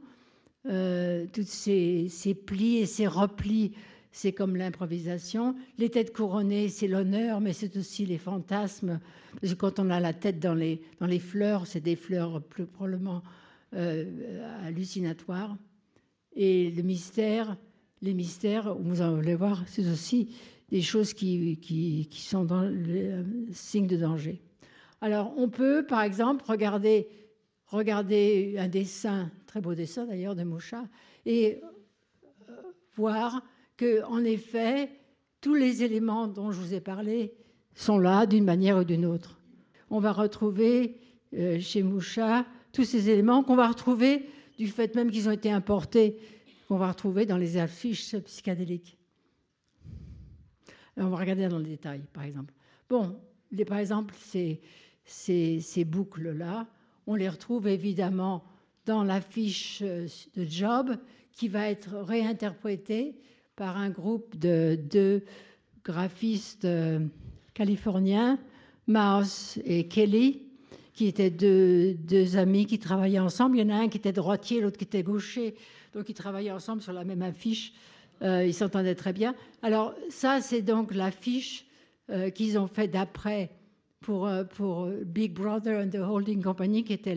Euh, toutes ces, plis et ces replis, c'est comme l'improvisation. Les têtes couronnées, c'est l'honneur, mais c'est aussi les fantasmes. Parce que quand on a la tête dans les, dans les fleurs, c'est des fleurs plus probablement euh, hallucinatoires. Et le mystère, les mystères, vous allez voir, c'est aussi des choses qui, qui, qui sont dans le signe de danger. Alors, on peut, par exemple, regarder regarder un dessin, très beau dessin d'ailleurs de Moucha, et euh, voir en effet, tous les éléments dont je vous ai parlé sont là d'une manière ou d'une autre. On va retrouver euh, chez Moucha tous ces éléments qu'on va retrouver du fait même qu'ils ont été importés, qu'on va retrouver dans les affiches psychédéliques. on va regarder dans le détail, par exemple. Bon, par exemple, ces, boucles-là, on les retrouve évidemment dans la fiche euh, de job qui va être réinterprétée par un groupe de deux graphistes euh, californiens, Mouse et Kelly, qui étaient deux, amis qui travaillaient ensemble. Il y en a un qui était droitier, l'autre qui était gaucher. Donc ils travaillaient ensemble sur la même affiche. Euh, ils s'entendaient très bien. Alors ça, c'est donc l'affiche qu'ils ont fait d'après pour, euh, Big Brother and the Holding Company, qui était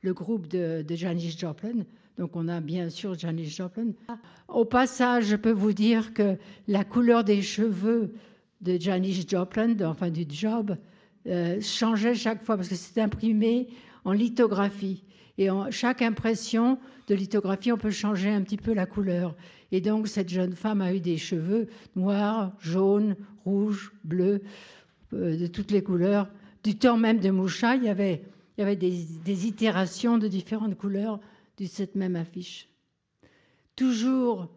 le groupe de, de Janis Joplin. Donc on a bien sûr Janis Joplin. Au passage, je peux vous dire que la couleur des cheveux de Janis Joplin, enfin du job, euh, changeait chaque fois parce que c'était imprimé en lithographie. Et chaque impression de lithographie, on peut changer un petit peu la couleur. Et donc cette jeune femme a eu des cheveux noirs, jaunes, rouges, bleus. Euh, de toutes les couleurs. Du temps même de Moucha, il y avait des, itérations de différentes couleurs cette même affiche. Toujours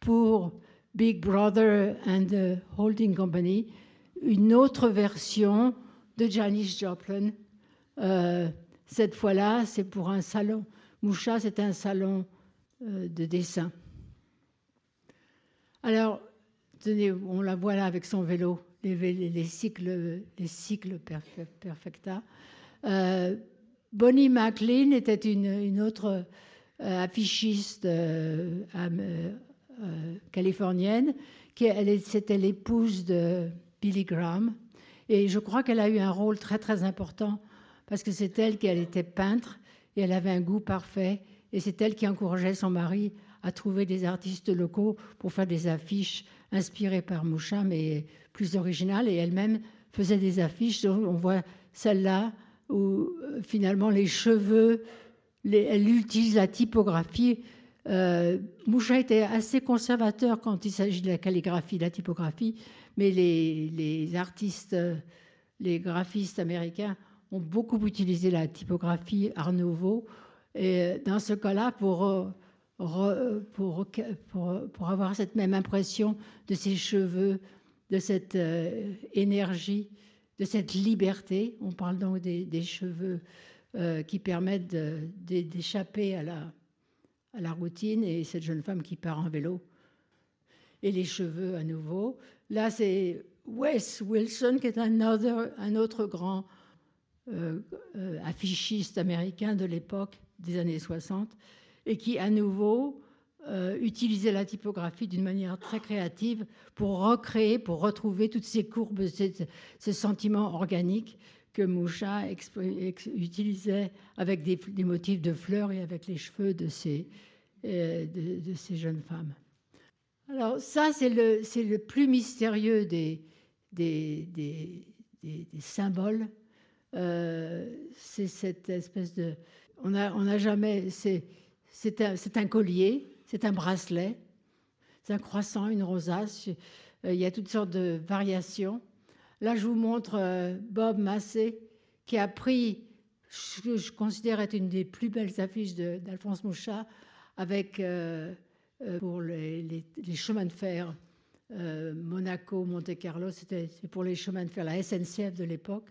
pour Big Brother and the Holding Company, une autre version de Janis Joplin. Euh, cette fois-là, c'est pour un salon. Moucha, c'est un salon euh, de dessin. Alors, tenez, on la voit là avec son vélo les, cycles, les cycles perfecta. Euh, Bonnie McLean était une, autre euh, affichiste euh, californienne, qui c'était l'épouse de Billy Graham. Et je crois qu'elle a eu un rôle très très important parce que c'est elle qui était peintre et elle avait un goût parfait et c'est elle qui encourageait son mari à trouver des artistes locaux pour faire des affiches inspirées par Moucha, mais plus originales. Et elle-même faisait des affiches. On voit celle-là où euh, finalement les cheveux, elle utilise la typographie. Euh, Moucha était assez conservateur quand il s'agit de la calligraphie, de la typographie, mais les, les artistes, les graphistes américains ont beaucoup utilisé la typographie Art Nouveau. Et dans ce cas-là, pour euh, pour, pour, avoir cette même impression de ses cheveux, de cette euh, énergie, de cette liberté. On parle donc des, cheveux euh, qui permettent d'échapper à la, à la routine et cette jeune femme qui part en vélo. Et les cheveux à nouveau. Là, c'est Wes Wilson qui est un autre, un autre grand euh, affichiste américain de l'époque des années 60 et qui, à nouveau, euh, utilisait la typographie d'une manière très créative pour recréer, pour retrouver toutes ces courbes, ces, sentiments organiques que Moucha utilisait avec des, motifs de fleurs et avec les cheveux de ces, euh, de, ces jeunes femmes. Alors ça, c'est le, le, plus mystérieux des, des, des symboles. Euh, c'est cette espèce de... On n'a on a jamais... C'est un, collier, c'est un bracelet, c'est un croissant, une rosace. Euh, il y a toutes sortes de variations. Là, je vous montre euh, Bob Massé, qui a pris ce que je considère être une des plus belles affiches d'Alphonse Mouchat, avec euh, pour les, chemins de fer Monaco, Monte-Carlo, c'était pour les chemins de fer, la SNCF de l'époque,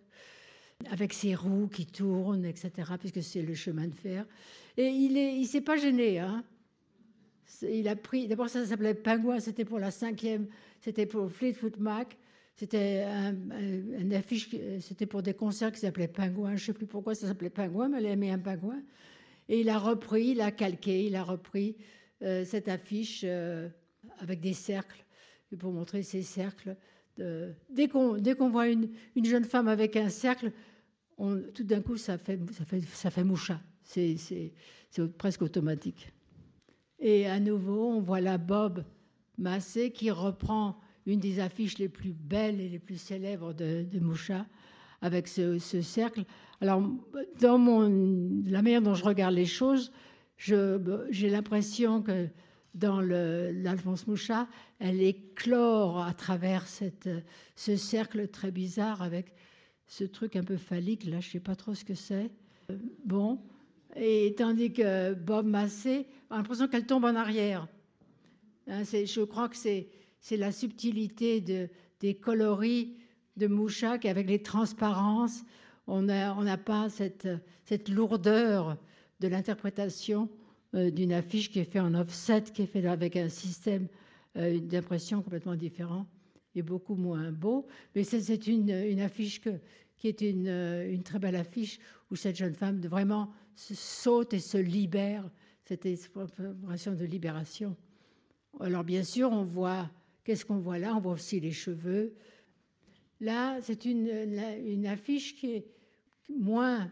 avec ses roues qui tournent, etc., puisque c'est le chemin de fer. Et il ne s'est pas gêné. Hein. Il a pris, d'abord ça s'appelait Pingouin, c'était pour la cinquième, c'était pour Fleetwood Mac. C'était un, affiche, c'était pour des concerts qui s'appelaient Pingouin. Je ne sais plus pourquoi ça s'appelait Pingouin, mais elle aimait un pingouin. Et il a repris, il a calqué, il a repris euh, cette affiche euh, avec des cercles, pour montrer ces cercles. Dès qu'on voit une, une, jeune femme avec un cercle, tout d'un coup, ça fait, ça fait, ça fait moucha. C'est presque automatique. Et à nouveau, on voit là Bob Massé qui reprend une des affiches les plus belles et les plus célèbres de, Moucha, avec ce, cercle. Alors, dans la manière dont je regarde les choses, j'ai l'impression que dans l'Alphonse Moucha, elle éclore à travers ce cercle très bizarre avec ce truc un peu phallique, là, je ne sais pas trop ce que c'est. Bon, et tandis que Bob Massé a l'impression qu'elle tombe en arrière. Hein, je crois que c'est la subtilité de, des coloris de Mouchak avec les transparences. On n'a pas cette, lourdeur de l'interprétation euh, d'une affiche qui est faite en offset, qui est faite avec un système euh, d'impression complètement différent et beaucoup moins beau. Mais c'est une, affiche qui est une, une, très belle affiche où cette jeune femme vraiment saute et se libère, cette expression de libération. Alors bien sûr, on voit Qu'est-ce qu'on voit là? On voit aussi les cheveux. Là, c'est une, une, affiche qui est moins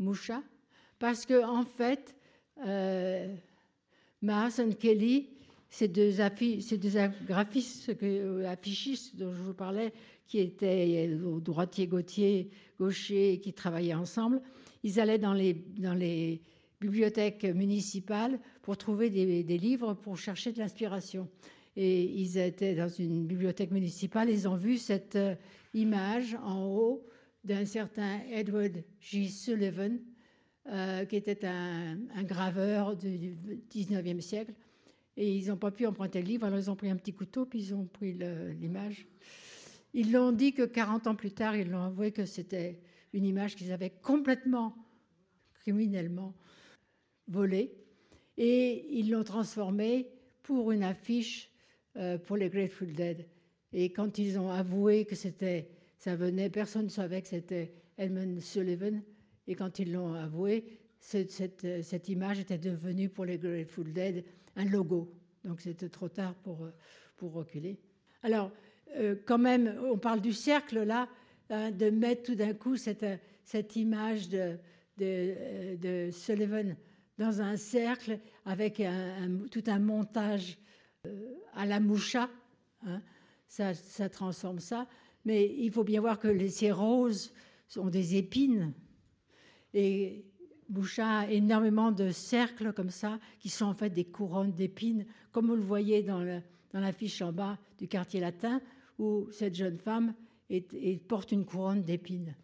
moucha, parce que en fait, euh, et Kelly, ces deux, ces deux graphistes, euh, affichistes dont je vous parlais, qui étaient au droitier gaucher, gaucher, qui travaillaient ensemble, ils allaient dans les bibliothèques municipales pour trouver des, livres pour chercher de l'inspiration et ils étaient dans une bibliothèque municipale, ils ont vu cette euh, image en haut d'un certain Edward J. Sullivan, euh, qui était un, graveur du 19e siècle. Et ils n'ont pas pu emprunter le livre, alors ils ont pris un petit couteau, puis ils ont pris l'image. Ils l'ont dit que 40 ans plus tard, ils l'ont avoué que c'était une image qu'ils avaient complètement, criminellement volée. Et ils l'ont transformée pour une affiche euh, pour les Grateful Dead. Et quand ils ont avoué que c'était, ça venait, personne ne savait que c'était Edmund Sullivan. Et quand ils l'ont avoué, cette, cette, image était devenue pour les Grateful Dead un logo. Donc c'était trop tard pour, pour reculer. Alors, euh, quand même, on parle du cercle là, hein, de mettre tout d'un coup cette, cette image de, de, Sullivan dans un cercle avec tout un montage euh, à la moucha. Hein, ça, transforme ça. Mais il faut bien voir que ces roses sont des épines. Et Moucha a énormément de cercles comme ça, qui sont en fait des couronnes d'épines, comme vous le voyez dans, le, dans l'affiche en bas du quartier latin, où cette jeune femme porte une couronne d'épines.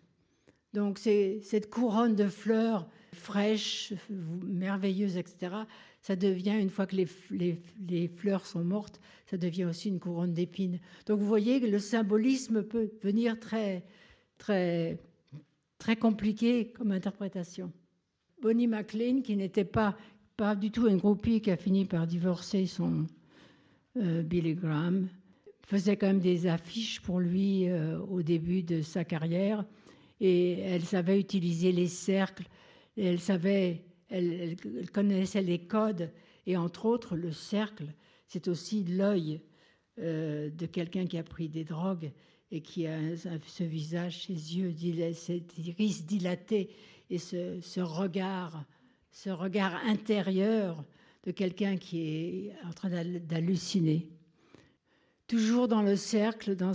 Donc cette couronne de fleurs fraîches, merveilleuses, etc., ça devient, une fois que les, fleurs sont mortes, ça devient aussi une couronne d'épines. Donc vous voyez que le symbolisme peut venir très, très, très compliqué comme interprétation. Bonnie McLean, qui n'était pas, pas du tout un groupie, qui a fini par divorcer son euh, Billy Graham, faisait quand même des affiches pour lui euh, au début de sa carrière. Et elle savait utiliser les cercles, elle savait elle, connaissait les codes et entre autres le cercle. C'est aussi l'œil euh, de quelqu'un qui a pris des drogues et qui a ce visage, ses yeux, ses iris dilatés et ce, regard, ce regard intérieur de quelqu'un qui est en train d'halluciner. Toujours dans le cercle, dans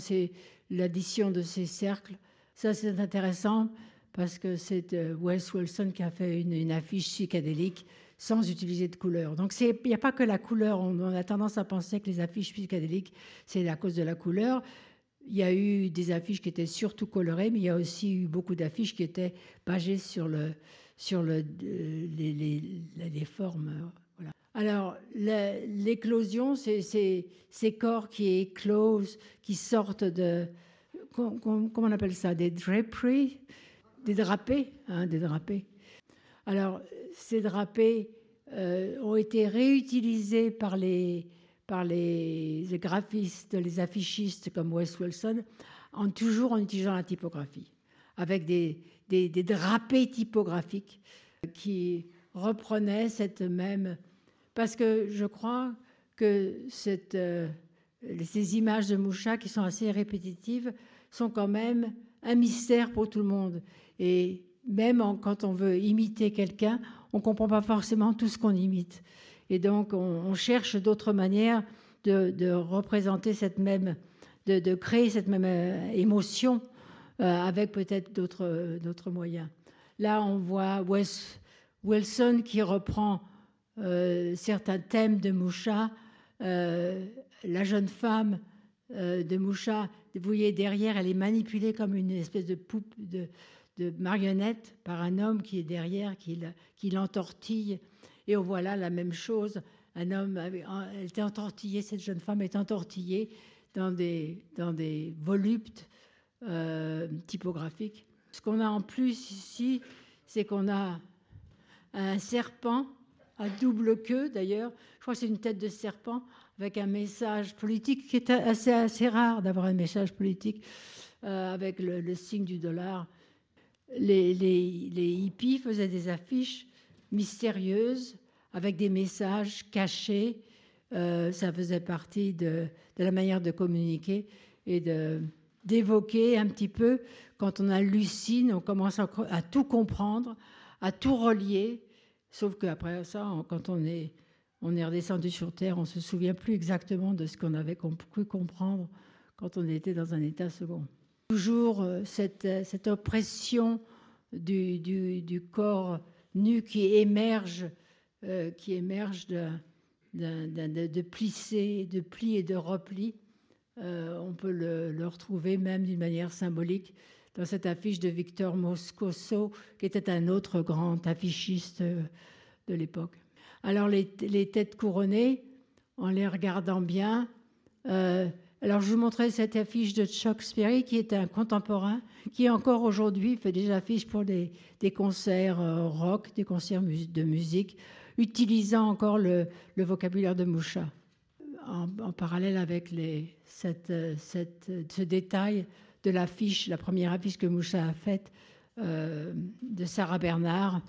l'addition de ces cercles, ça c'est intéressant parce que c'est euh, Wes Wilson qui a fait une, affiche psychédélique sans utiliser de couleur. Donc il n'y a pas que la couleur. On, a tendance à penser que les affiches psychédéliques, c'est à cause de la couleur. Il y a eu des affiches qui étaient surtout colorées, mais il y a aussi eu beaucoup d'affiches qui étaient basées sur, euh, les, formes. Alors, l'éclosion, c'est ces corps qui éclosent, qui sortent de. Comment on appelle ça? Des draperies? Des drapés, hein, des drapés. Alors, ces drapés euh, ont été réutilisés par les, par les, graphistes, les affichistes comme Wes Wilson, en, toujours en utilisant la typographie, avec des, des, drapés typographiques qui reprenaient cette même... Parce que je crois que euh, ces images de Moucha, qui sont assez répétitives, sont quand même un mystère pour tout le monde. Et même quand on veut imiter quelqu'un, on ne comprend pas forcément tout ce qu'on imite. Et donc, on, cherche d'autres manières de, représenter cette même, de, créer cette même euh, émotion euh, avec peut-être d'autres moyens. Là, on voit Wilson qui reprend euh, certains thèmes de Moucha. la jeune femme de Moucha, vous voyez derrière, elle est manipulée comme une espèce de de, marionnette par un homme qui est derrière, qui, l'entortille. Et on voit là la même chose. Un homme, elle était entortillée, cette jeune femme est entortillée dans des, dans voluptes euh, typographiques. Ce qu'on a en plus ici, c'est qu'on a un serpent à double queue, d'ailleurs. Je crois que c'est une tête de serpent avec un message politique qui est assez, assez rare d'avoir un message politique euh, avec le, signe du dollar les, hippies faisaient des affiches mystérieuses avec des messages cachés. Euh, ça faisait partie de, la manière de communiquer et d'évoquer un petit peu. Quand on hallucine, on commence à, tout comprendre, à tout relier. Sauf qu'après ça, quand on est, on est redescendu sur Terre, on se souvient plus exactement de ce qu'on avait cru comprendre quand on était dans un état second toujours euh, cette, euh, cette oppression du, du, corps nu qui émerge, euh, qui émerge de, de, de, plissés, de plis et de replis. on peut le retrouver même d'une manière symbolique dans cette affiche de Victor Moscoso, qui était un autre grand affichiste de l'époque. Alors les, têtes couronnées, en les regardant bien, alors, je vous montrais cette affiche de Chuck Sperry, qui est un contemporain, qui encore aujourd'hui fait des affiches pour des, concerts euh, rock, des concerts de musique, utilisant encore le, vocabulaire de Moucha. En, parallèle avec ce détail de l'affiche, la première affiche que Moucha a faite euh, de Sarah Bernard,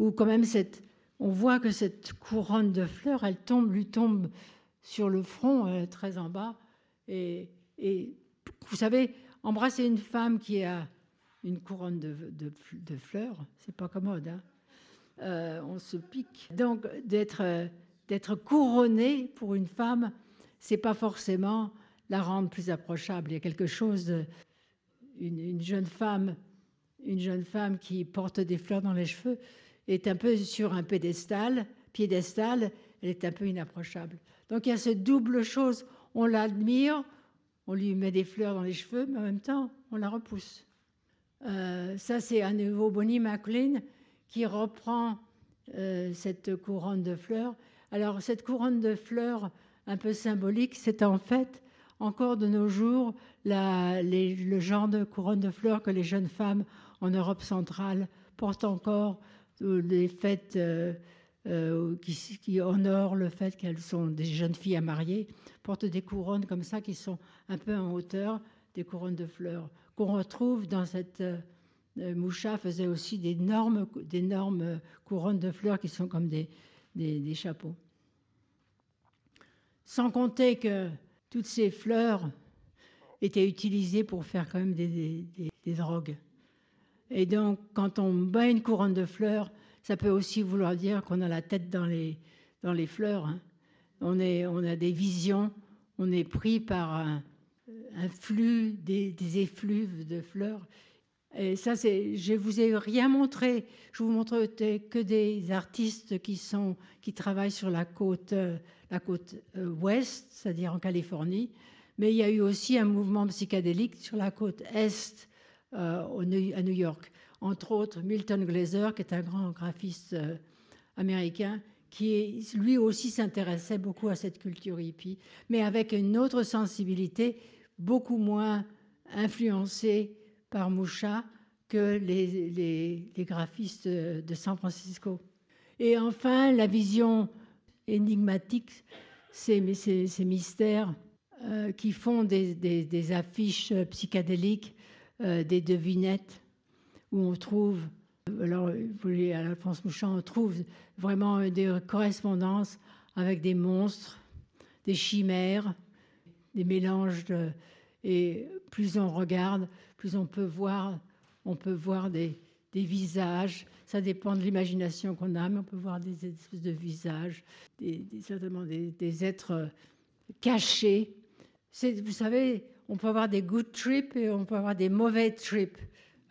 où quand même cette, on voit que cette couronne de fleurs, elle tombe, lui tombe sur le front, euh, très en bas, et, vous savez, embrasser une femme qui a une couronne de, fleurs, c'est pas commode. Hein. Euh, on se pique. Donc d'être d'être couronné pour une femme, c'est pas forcément la rendre plus approchable. Il y a quelque chose une, jeune femme, une jeune femme qui porte des fleurs dans les cheveux est un peu sur un pédestal, piédestal, elle est un peu inapprochable. Donc il y a cette double chose on l'admire, on lui met des fleurs dans les cheveux, mais en même temps, on la repousse. Euh, ça, c'est à nouveau Bonnie McLean qui reprend euh, cette couronne de fleurs. Alors, cette couronne de fleurs un peu symbolique, c'est en fait encore de nos jours le genre de couronne de fleurs que les jeunes femmes en Europe centrale portent encore les fêtes euh, qui, honorent le fait qu'elles sont des jeunes filles à marier, portent des couronnes comme ça qui sont un peu en hauteur, des couronnes de fleurs, qu'on retrouve dans cette... Euh, Moucha faisait aussi d'énormes, couronnes de fleurs qui sont comme des, des, chapeaux. Sans compter que toutes ces fleurs étaient utilisées pour faire quand même des, des drogues. Et donc, quand on bat une couronne de fleurs, ça peut aussi vouloir dire qu'on a la tête dans les, dans les fleurs. Hein. On, est, on a des visions, on est pris par un, flux, des, effluves de fleurs. Et ça, c'est, je vous ai rien montré. Je vous montre que des artistes qui sont, qui travaillent sur la côte, la côte euh, ouest, c'est-à-dire en Californie. Mais il y a eu aussi un mouvement psychédélique sur la côte est, euh, à New York entre autres Milton Glaser, qui est un grand graphiste euh, américain, qui lui aussi s'intéressait beaucoup à cette culture hippie, mais avec une autre sensibilité beaucoup moins influencée par Moucha que les, graphistes de San Francisco. Et enfin, la vision énigmatique, ces, mystères euh, qui font des, affiches psychédéliques, euh, des devinettes, où on trouve, alors vous voyez, à Alphonse Mouchant, on trouve vraiment des correspondances avec des monstres, des chimères, des mélanges et plus on regarde, plus on peut voir, on peut voir des, des visages. Ça dépend de l'imagination qu'on a, mais on peut voir des espèces de visages, des, certainement des, êtres cachés. Vous savez, on peut avoir des good trips et on peut avoir des mauvais trips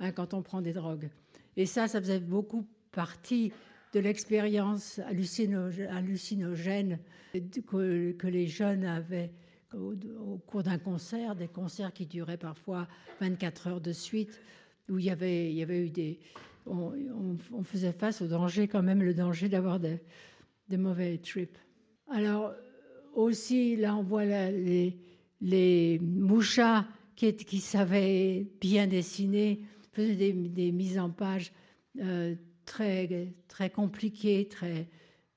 hein, quand on prend des drogues. Et ça, ça faisait beaucoup partie de l'expérience hallucinogène que, les jeunes avaient au, cours d'un concert, des concerts qui duraient parfois 24 heures de suite où il y avait eu des. On, faisait face au danger, quand même, le danger d'avoir des, mauvais trips. Alors, aussi, là, on voit les, les mouchas qui, savaient bien dessiner, faisaient des, mises en page euh, très, très compliquées, très,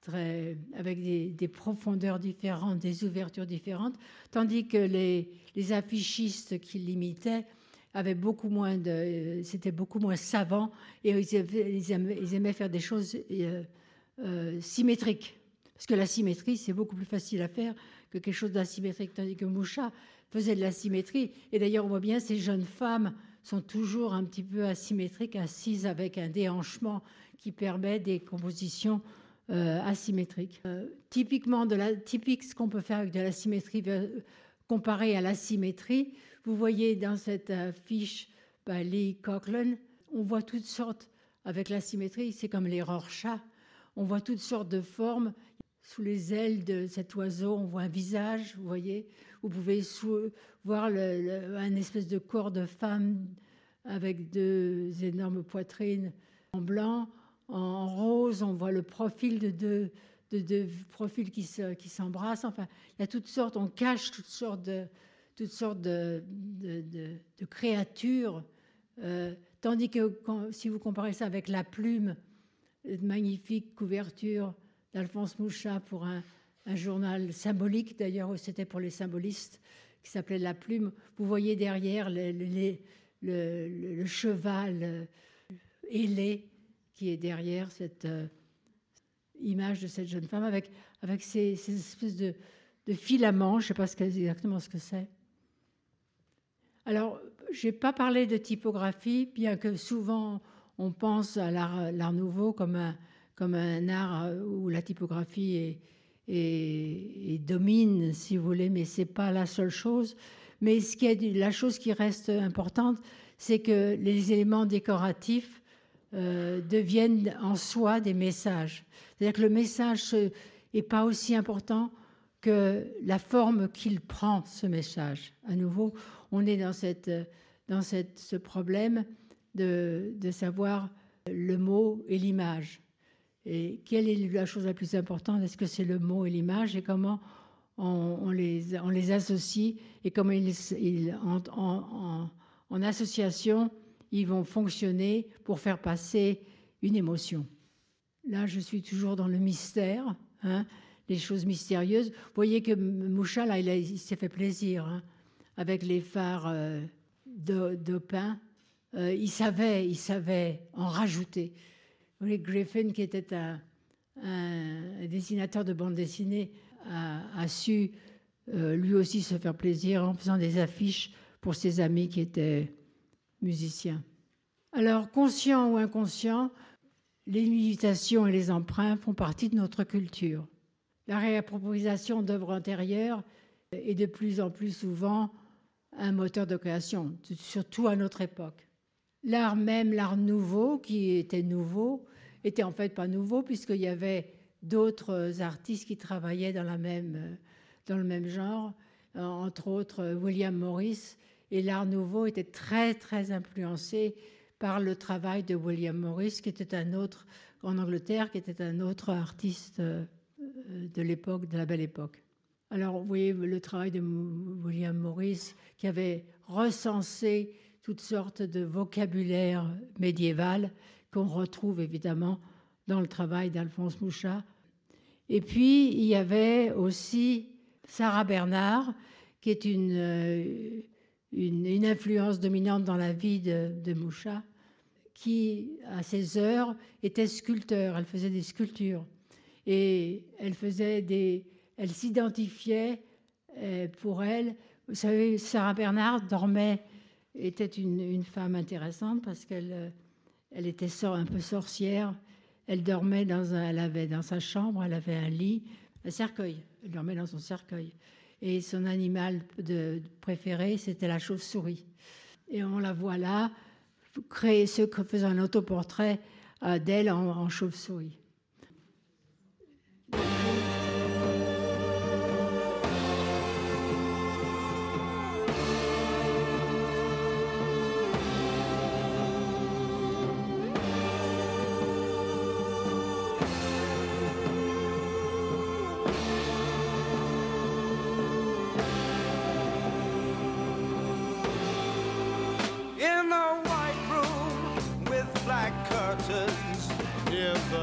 très, avec des, profondeurs différentes, des ouvertures différentes, tandis que les, affichistes qui l'imitaient avait beaucoup moins de, c'était beaucoup moins savant et ils, aimaient, faire des choses euh, euh, symétriques. Parce que la symétrie, c'est beaucoup plus facile à faire que quelque chose d'asymétrique. Tandis que Moucha faisait de la symétrie. Et d'ailleurs, on voit bien ces jeunes femmes sont toujours un petit peu asymétriques, assises avec un déhanchement qui permet des compositions euh, asymétriques. typiquement, de la, typique ce qu'on peut faire avec de la symétrie comparé à l'asymétrie, vous voyez dans cette fiche bah, Lee Coughlin, on voit toutes sortes, avec la symétrie, c'est comme les Rorschach, on voit toutes sortes de formes. Sous les ailes de cet oiseau, on voit un visage, vous voyez. Vous pouvez voir un espèce de corps de femme avec deux énormes poitrines en blanc. En rose, on voit le profil de deux, de, profils qui s'embrassent. enfin, il y a toutes sortes, on cache toutes sortes de, toutes sortes de, créatures. Euh, tandis que si vous comparez ça avec la plume, une magnifique couverture d'Alphonse Mouchat pour un, journal symbolique, d'ailleurs c'était pour les symbolistes, qui s'appelait La Plume, vous voyez derrière le, le, cheval euh, ailé qui est derrière cette euh, image de cette jeune femme avec, avec ces, espèces de, de filaments, je ne sais pas exactement ce que c'est. Alors, je n'ai pas parlé de typographie, bien que souvent on pense à l'art nouveau comme un, comme un art où la typographie est, domine, si vous voulez, mais ce n'est pas la seule chose. Mais ce qui est, la chose qui reste importante, c'est que les éléments décoratifs euh, deviennent en soi des messages. C'est-à-dire que le message n'est pas aussi important que la forme qu'il prend, ce message. À nouveau, on est dans, ce problème de savoir le mot et l'image. Et quelle est la chose la plus importante? Est-ce que c'est le mot et l'image? Et comment on, les, associe? Et comment ils, en, association, ils vont fonctionner pour faire passer une émotion? Là, je suis toujours dans le mystère, hein, les choses mystérieuses. Vous voyez que Moucha, là, il, s'est fait plaisir. Hein avec les phares euh, d'Opin, euh, il savait, il savait en rajouter. Griffin, qui était un, dessinateur de bande dessinée, a, su euh, lui aussi se faire plaisir en faisant des affiches pour ses amis qui étaient musiciens. Alors, conscient ou inconscient, les imitations et les emprunts font partie de notre culture. La réappropriation d'œuvres antérieures est de plus en plus souvent un moteur de création, surtout à notre époque. L'art même, l'art nouveau, qui était nouveau, était en fait pas nouveau puisqu'il y avait d'autres artistes qui travaillaient dans, dans le même genre, entre autres William Morris. Et l'art nouveau était très, très influencé par le travail de William Morris, qui était un autre, en Angleterre, qui était un autre artiste euh, de l'époque, de la belle époque. Alors, vous voyez le travail de William Morris qui avait recensé toutes sortes de vocabulaire médiéval qu'on retrouve évidemment dans le travail d'Alphonse Mouchat. Et puis, il y avait aussi Sarah Bernard qui est une, une, influence dominante dans la vie de, de Moucha, qui, à ses heures, était sculpteur. Elle faisait des sculptures. Et elle faisait des. Elle s'identifiait pour elle. Vous savez, Sarah Bernard dormait, était une, femme intéressante parce qu'elle elle était un peu sorcière. Elle dormait dans un, elle avait dans sa chambre, elle avait un lit, un cercueil. Elle dormait dans son cercueil. Et son animal de, préféré, c'était la chauve-souris. Et on la voit là, créer, ce, faisant un autoportrait euh, d'elle en chauve-souris.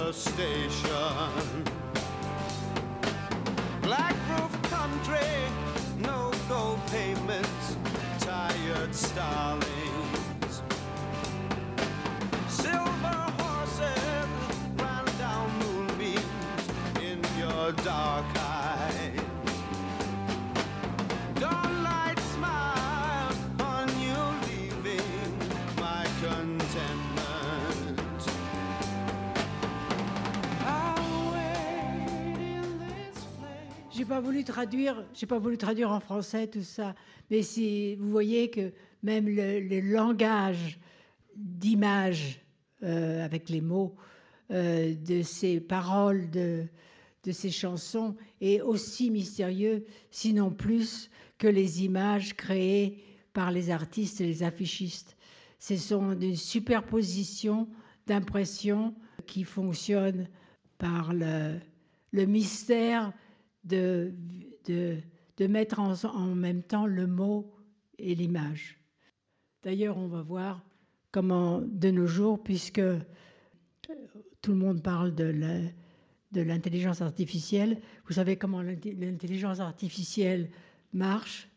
the station. Pas voulu traduire, j'ai pas voulu traduire en français tout ça, mais si vous voyez que même le, langage d'image euh, avec les mots euh, de ces paroles de, de ces chansons est aussi mystérieux, sinon plus, que les images créées par les artistes et les affichistes. Ce sont des superpositions d'impressions qui fonctionnent par le, le mystère de, de, mettre en, en, même temps le mot et l'image. D'ailleurs, on va voir comment, de nos jours, puisque tout le monde parle de l'intelligence artificielle, vous savez comment l'intelligence artificielle marche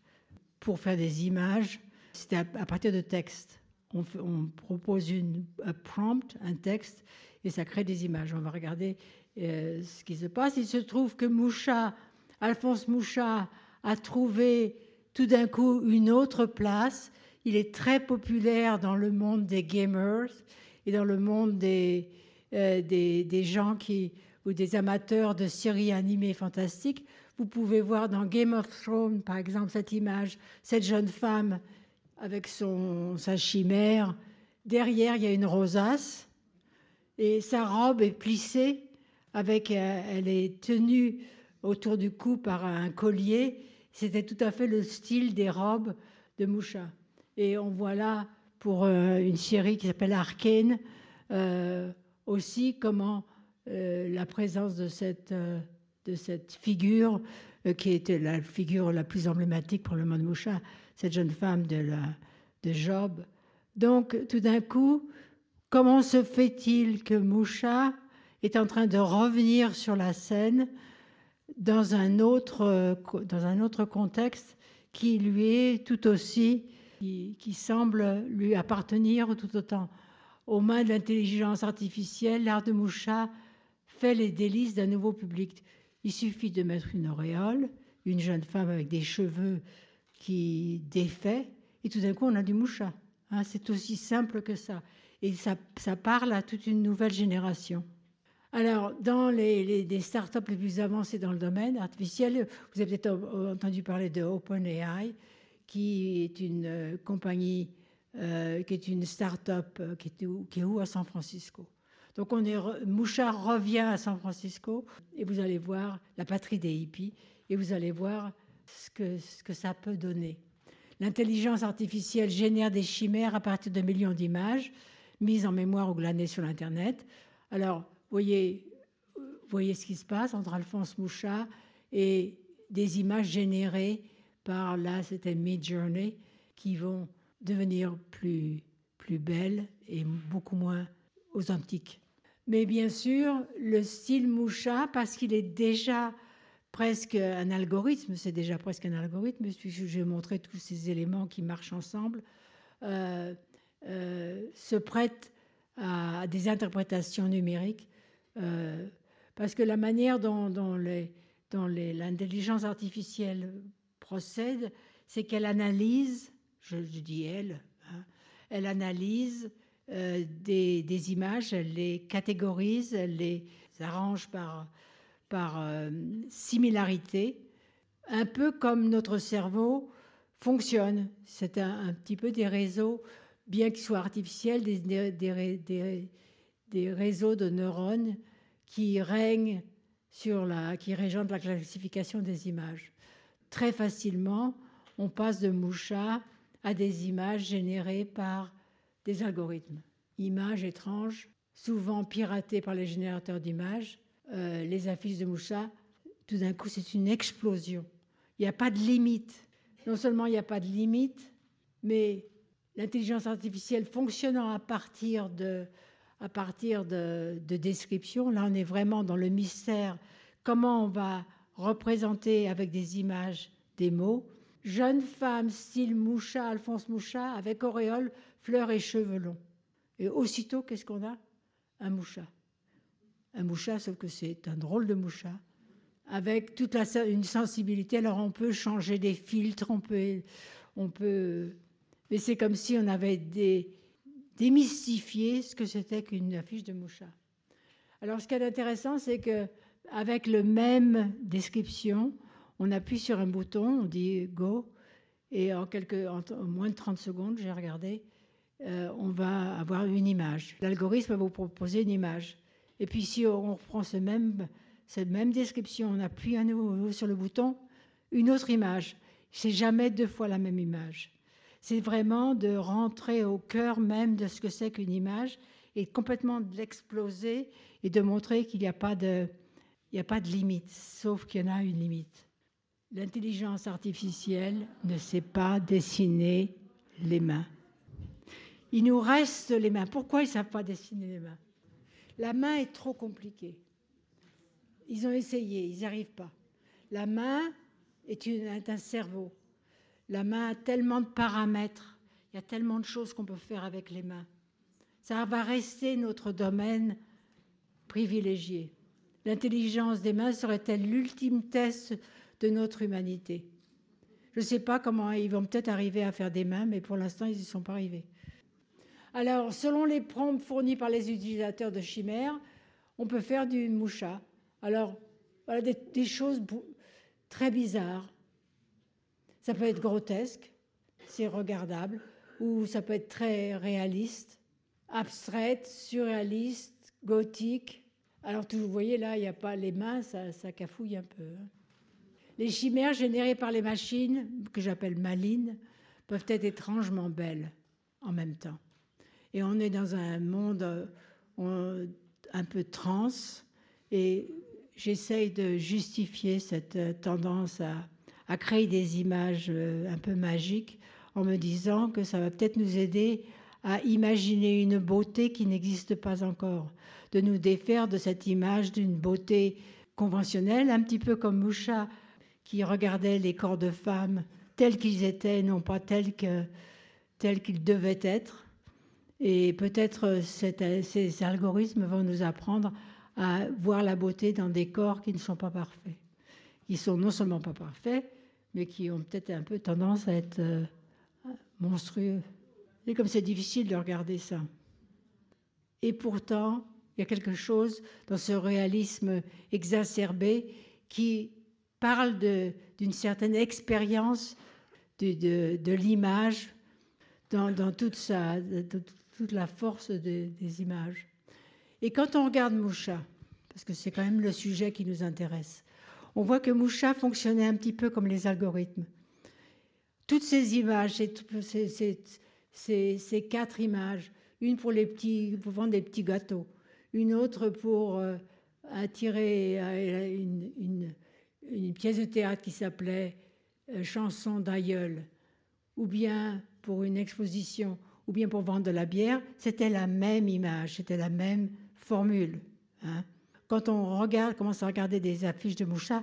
pour faire des images. C'est à, partir de textes. On, on, propose une, un prompt, un texte, et ça crée des images. On va regarder euh, ce qui se passe. Il se trouve que Moucha, Alphonse Moucha, a trouvé tout d'un coup une autre place. Il est très populaire dans le monde des gamers et dans le monde des, euh, des, des, gens qui, ou des amateurs de séries animées fantastiques. Vous pouvez voir dans Game of Thrones, par exemple, cette image, cette jeune femme avec son, sa chimère. Derrière, il y a une rosace et sa robe est plissée avec, euh, elle est tenue autour du cou par un collier. C'était tout à fait le style des robes de Moucha. Et on voit là, pour euh, une série qui s'appelle Arcane, euh, aussi comment la présence de cette, de cette figure, qui était la figure la plus emblématique pour le monde Moucha, cette jeune femme de Job. Donc, tout d'un coup, comment se fait-il que Moucha est en train de revenir sur la scène dans un autre, dans un autre contexte qui lui est tout aussi, qui, semble lui appartenir tout autant. Aux mains de l'intelligence artificielle, l'art de Moucha fait les délices d'un nouveau public. Il suffit de mettre une auréole, une jeune femme avec des cheveux qui défait, et tout d'un coup on a du Moucha. Hein, c'est aussi simple que ça. Et ça, ça parle à toute une nouvelle génération. Alors, dans les, startups les plus avancées dans le domaine artificiel, vous avez peut-être entendu parler de OpenAI, qui est une euh, compagnie, euh, qui est une startup euh, qui, est où, qui est où à San Francisco. Donc, on est, Mouchard revient à San Francisco et vous allez voir la patrie des hippies et vous allez voir ce que, ce que ça peut donner. L'intelligence artificielle génère des chimères à partir de millions d'images mises en mémoire ou glanées sur l'Internet. Alors, voyez, voyez ce qui se passe entre Alphonse Mouchat et des images générées par, là, c'était Mid Journey, qui vont devenir plus, plus belles et beaucoup moins authentiques. Mais bien sûr, le style Mouchat, parce qu'il est déjà presque un algorithme, c'est déjà presque un algorithme, puisque j'ai montré tous ces éléments qui marchent ensemble, euh, euh, se prête à des interprétations numériques, euh, parce que la manière dont, l'intelligence artificielle procède, c'est qu'elle analyse, je, dis elle, hein, elle analyse euh, des, images, elle les catégorise, elle les arrange par, par euh, similarité, un peu comme notre cerveau fonctionne. C'est un, petit peu des réseaux, bien qu'ils soient artificiels, des, des- des- réseaux de neurones qui règnent sur la, qui régente la classification des images. Très facilement, on passe de Moucha à des images générées par des algorithmes. Images étranges, souvent piratées par les générateurs d'images. Euh, les affiches de Moucha, tout d'un coup, c'est une explosion. Il n'y a pas de limite. Non seulement il n'y a pas de limite, mais l'intelligence artificielle fonctionnant à partir de, à partir de, de descriptions, là on est vraiment dans le mystère, comment on va représenter avec des images des mots. Jeune femme style Moucha, Alphonse Moucha, avec auréole, fleurs et cheveux longs. Et aussitôt, qu'est-ce qu'on a? Un Moucha. Un Moucha, sauf que c'est un drôle de Moucha, avec toute une sensibilité. Alors on peut changer des filtres, on. On peut mais c'est comme si on avait des, démystifié ce que c'était qu'une affiche de Moucha. Alors ce qui est intéressant, c'est que avec le même description, on appuie sur un bouton, on dit Go, et en, quelques, moins de 30 secondes, j'ai regardé, euh, on va avoir une image. L'algorithme va vous proposer une image. Et puis si on reprend ce même, cette même description, on appuie à nouveau sur le bouton, une autre image. C'est jamais deux fois la même image. C'est vraiment de rentrer au cœur même de ce que c'est qu'une image et complètement de l'exploser et de montrer qu'il n'y a pas de, il n'y a pas de limite, sauf qu'il y en a une limite. L'intelligence artificielle ne sait pas dessiner les mains. Il nous reste les mains. Pourquoi ils ne savent pas dessiner les mains? La main est trop compliquée. Ils ont essayé, ils n'y arrivent pas. La main est un cerveau. La main a tellement de paramètres, il y a tellement de choses qu'on peut faire avec les mains. Ça va rester notre domaine privilégié. L'intelligence des mains serait-elle l'ultime test de notre humanité? Je ne sais pas comment ils vont peut-être arriver à faire des mains, mais pour l'instant, ils n'y sont pas arrivés. Alors, selon les prompts fournis par les utilisateurs de Chimère, on peut faire du moucha. Alors, voilà des, des choses très bizarres. Ça peut être grotesque, c'est regardable, ou ça peut être très réaliste, abstraite, surréaliste, gothique. Alors, vous voyez, là, il n'y a pas les mains, ça, ça cafouille un peu. hein. Les chimères générées par les machines, que j'appelle malines, peuvent être étrangement belles en même temps. Et on est dans un monde euh, un peu trans, et j'essaye de justifier cette euh, tendance à, à créer des images euh, un peu magiques en me disant que ça va peut-être nous aider à imaginer une beauté qui n'existe pas encore, de nous défaire de cette image d'une beauté conventionnelle, un petit peu comme Moucha qui regardait les corps de femmes tels qu'ils étaient, non pas tels que tels qu'ils devaient être. Et peut-être ces algorithmes vont nous apprendre à voir la beauté dans des corps qui ne sont pas parfaits, qui sont non seulement pas parfaits, mais qui ont peut-être un peu tendance à être euh, monstrueux. Et comme c'est difficile de regarder ça. Et pourtant, il y a quelque chose dans ce réalisme exacerbé qui parle d'une certaine expérience de, l'image dans, toute, sa, de, toute la force de, des images. Et quand on regarde Moucha, parce que c'est quand même le sujet qui nous intéresse, on voit que Moucha fonctionnait un petit peu comme les algorithmes. Toutes ces images, ces, quatre images, une pour, vendre des petits gâteaux, une autre pour euh, attirer euh, une, pièce de théâtre qui s'appelait euh, Chanson d'aïeul, ou bien pour une exposition, ou bien pour vendre de la bière, c'était la même image, c'était la même formule. Hein. Quand on regarde, commence à regarder des affiches de Moucha,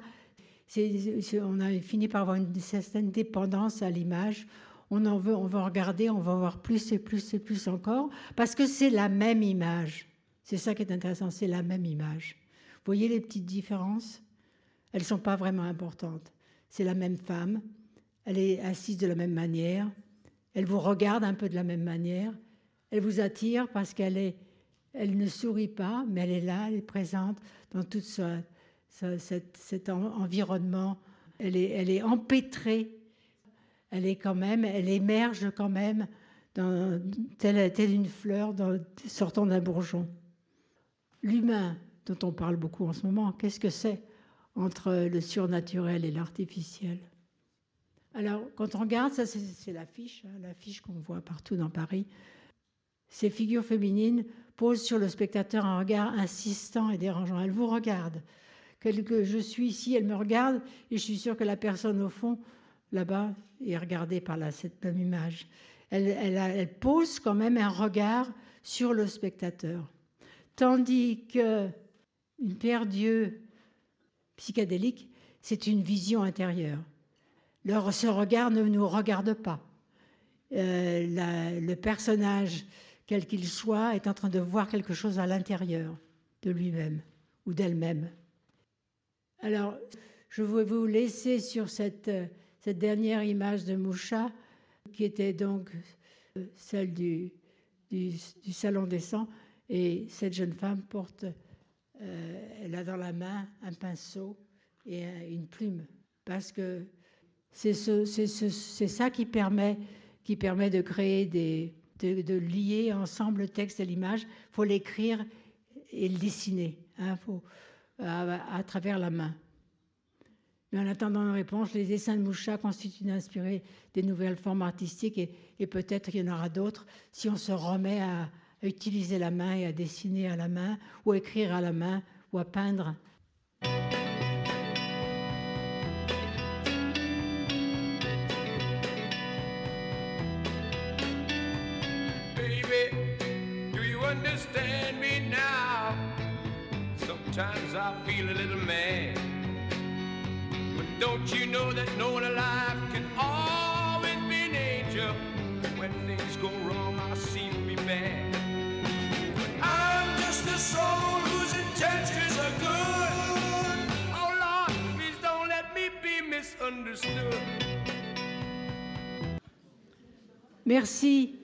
on a fini par avoir une certaine dépendance à l'image. On en veut, on va regarder, on va voir plus et plus et plus encore, parce que c'est la même image. C'est ça qui est intéressant, c'est la même image. Vous voyez les petites différences? Elles ne sont pas vraiment importantes. C'est la même femme, elle est assise de la même manière, elle vous regarde un peu de la même manière, elle vous attire parce qu'elle est, elle ne sourit pas, mais elle est là, elle est présente dans tout ce, ce- cet, cet en- environnement. Elle est, elle est empêtrée. Elle est quand même, elle émerge quand même dans, telle, une fleur sortant d'un bourgeon. L'humain, dont on parle beaucoup en ce moment, qu'est-ce que c'est entre le surnaturel et l'artificiel? Alors, quand on regarde, ça c'est c'est l'affiche, hein, l'affiche qu'on voit partout dans Paris. Ces figures féminines posent sur le spectateur un regard insistant et dérangeant. Elles vous regardent. Quelle que je suis ici, elle me regarde et je suis sûre que la personne au fond, là-bas, est regardée par la, cette même image. Elle, elle elle pose quand même un regard sur le spectateur. Tandis que une paire d'yeux psychédélique, c'est une vision intérieure. Leur, ce regard ne nous regarde pas. Euh, le personnage, quel qu'il soit, est en train de voir quelque chose à l'intérieur de lui-même ou d'elle-même. Alors, je vais vous laisser sur cette, cette dernière image de Moucha, qui était donc euh, celle du, du, salon des sangs. Et cette jeune femme porte, euh, elle a dans la main un pinceau et un- une plume, parce que c'est ce, ça qui permet, qui permet de créer des, de, lier ensemble le texte et l'image. Il faut l'écrire et le dessiner. hein, faut, à, à travers la main. Mais en attendant une réponse, les dessins de Moucha constituent d'inspirer des nouvelles formes artistiques et, et peut-être qu'il y en aura d'autres si on se remet à, à utiliser la main et à dessiner à la main ou à écrire à la main ou à peindre. Sometimes I feel a little mad. But don't you know that no one alive can always be an angel? When things go wrong, I seem to be bad. But I'm just a soul whose intentions are good. Oh Lord, please don't let me be misunderstood. Merci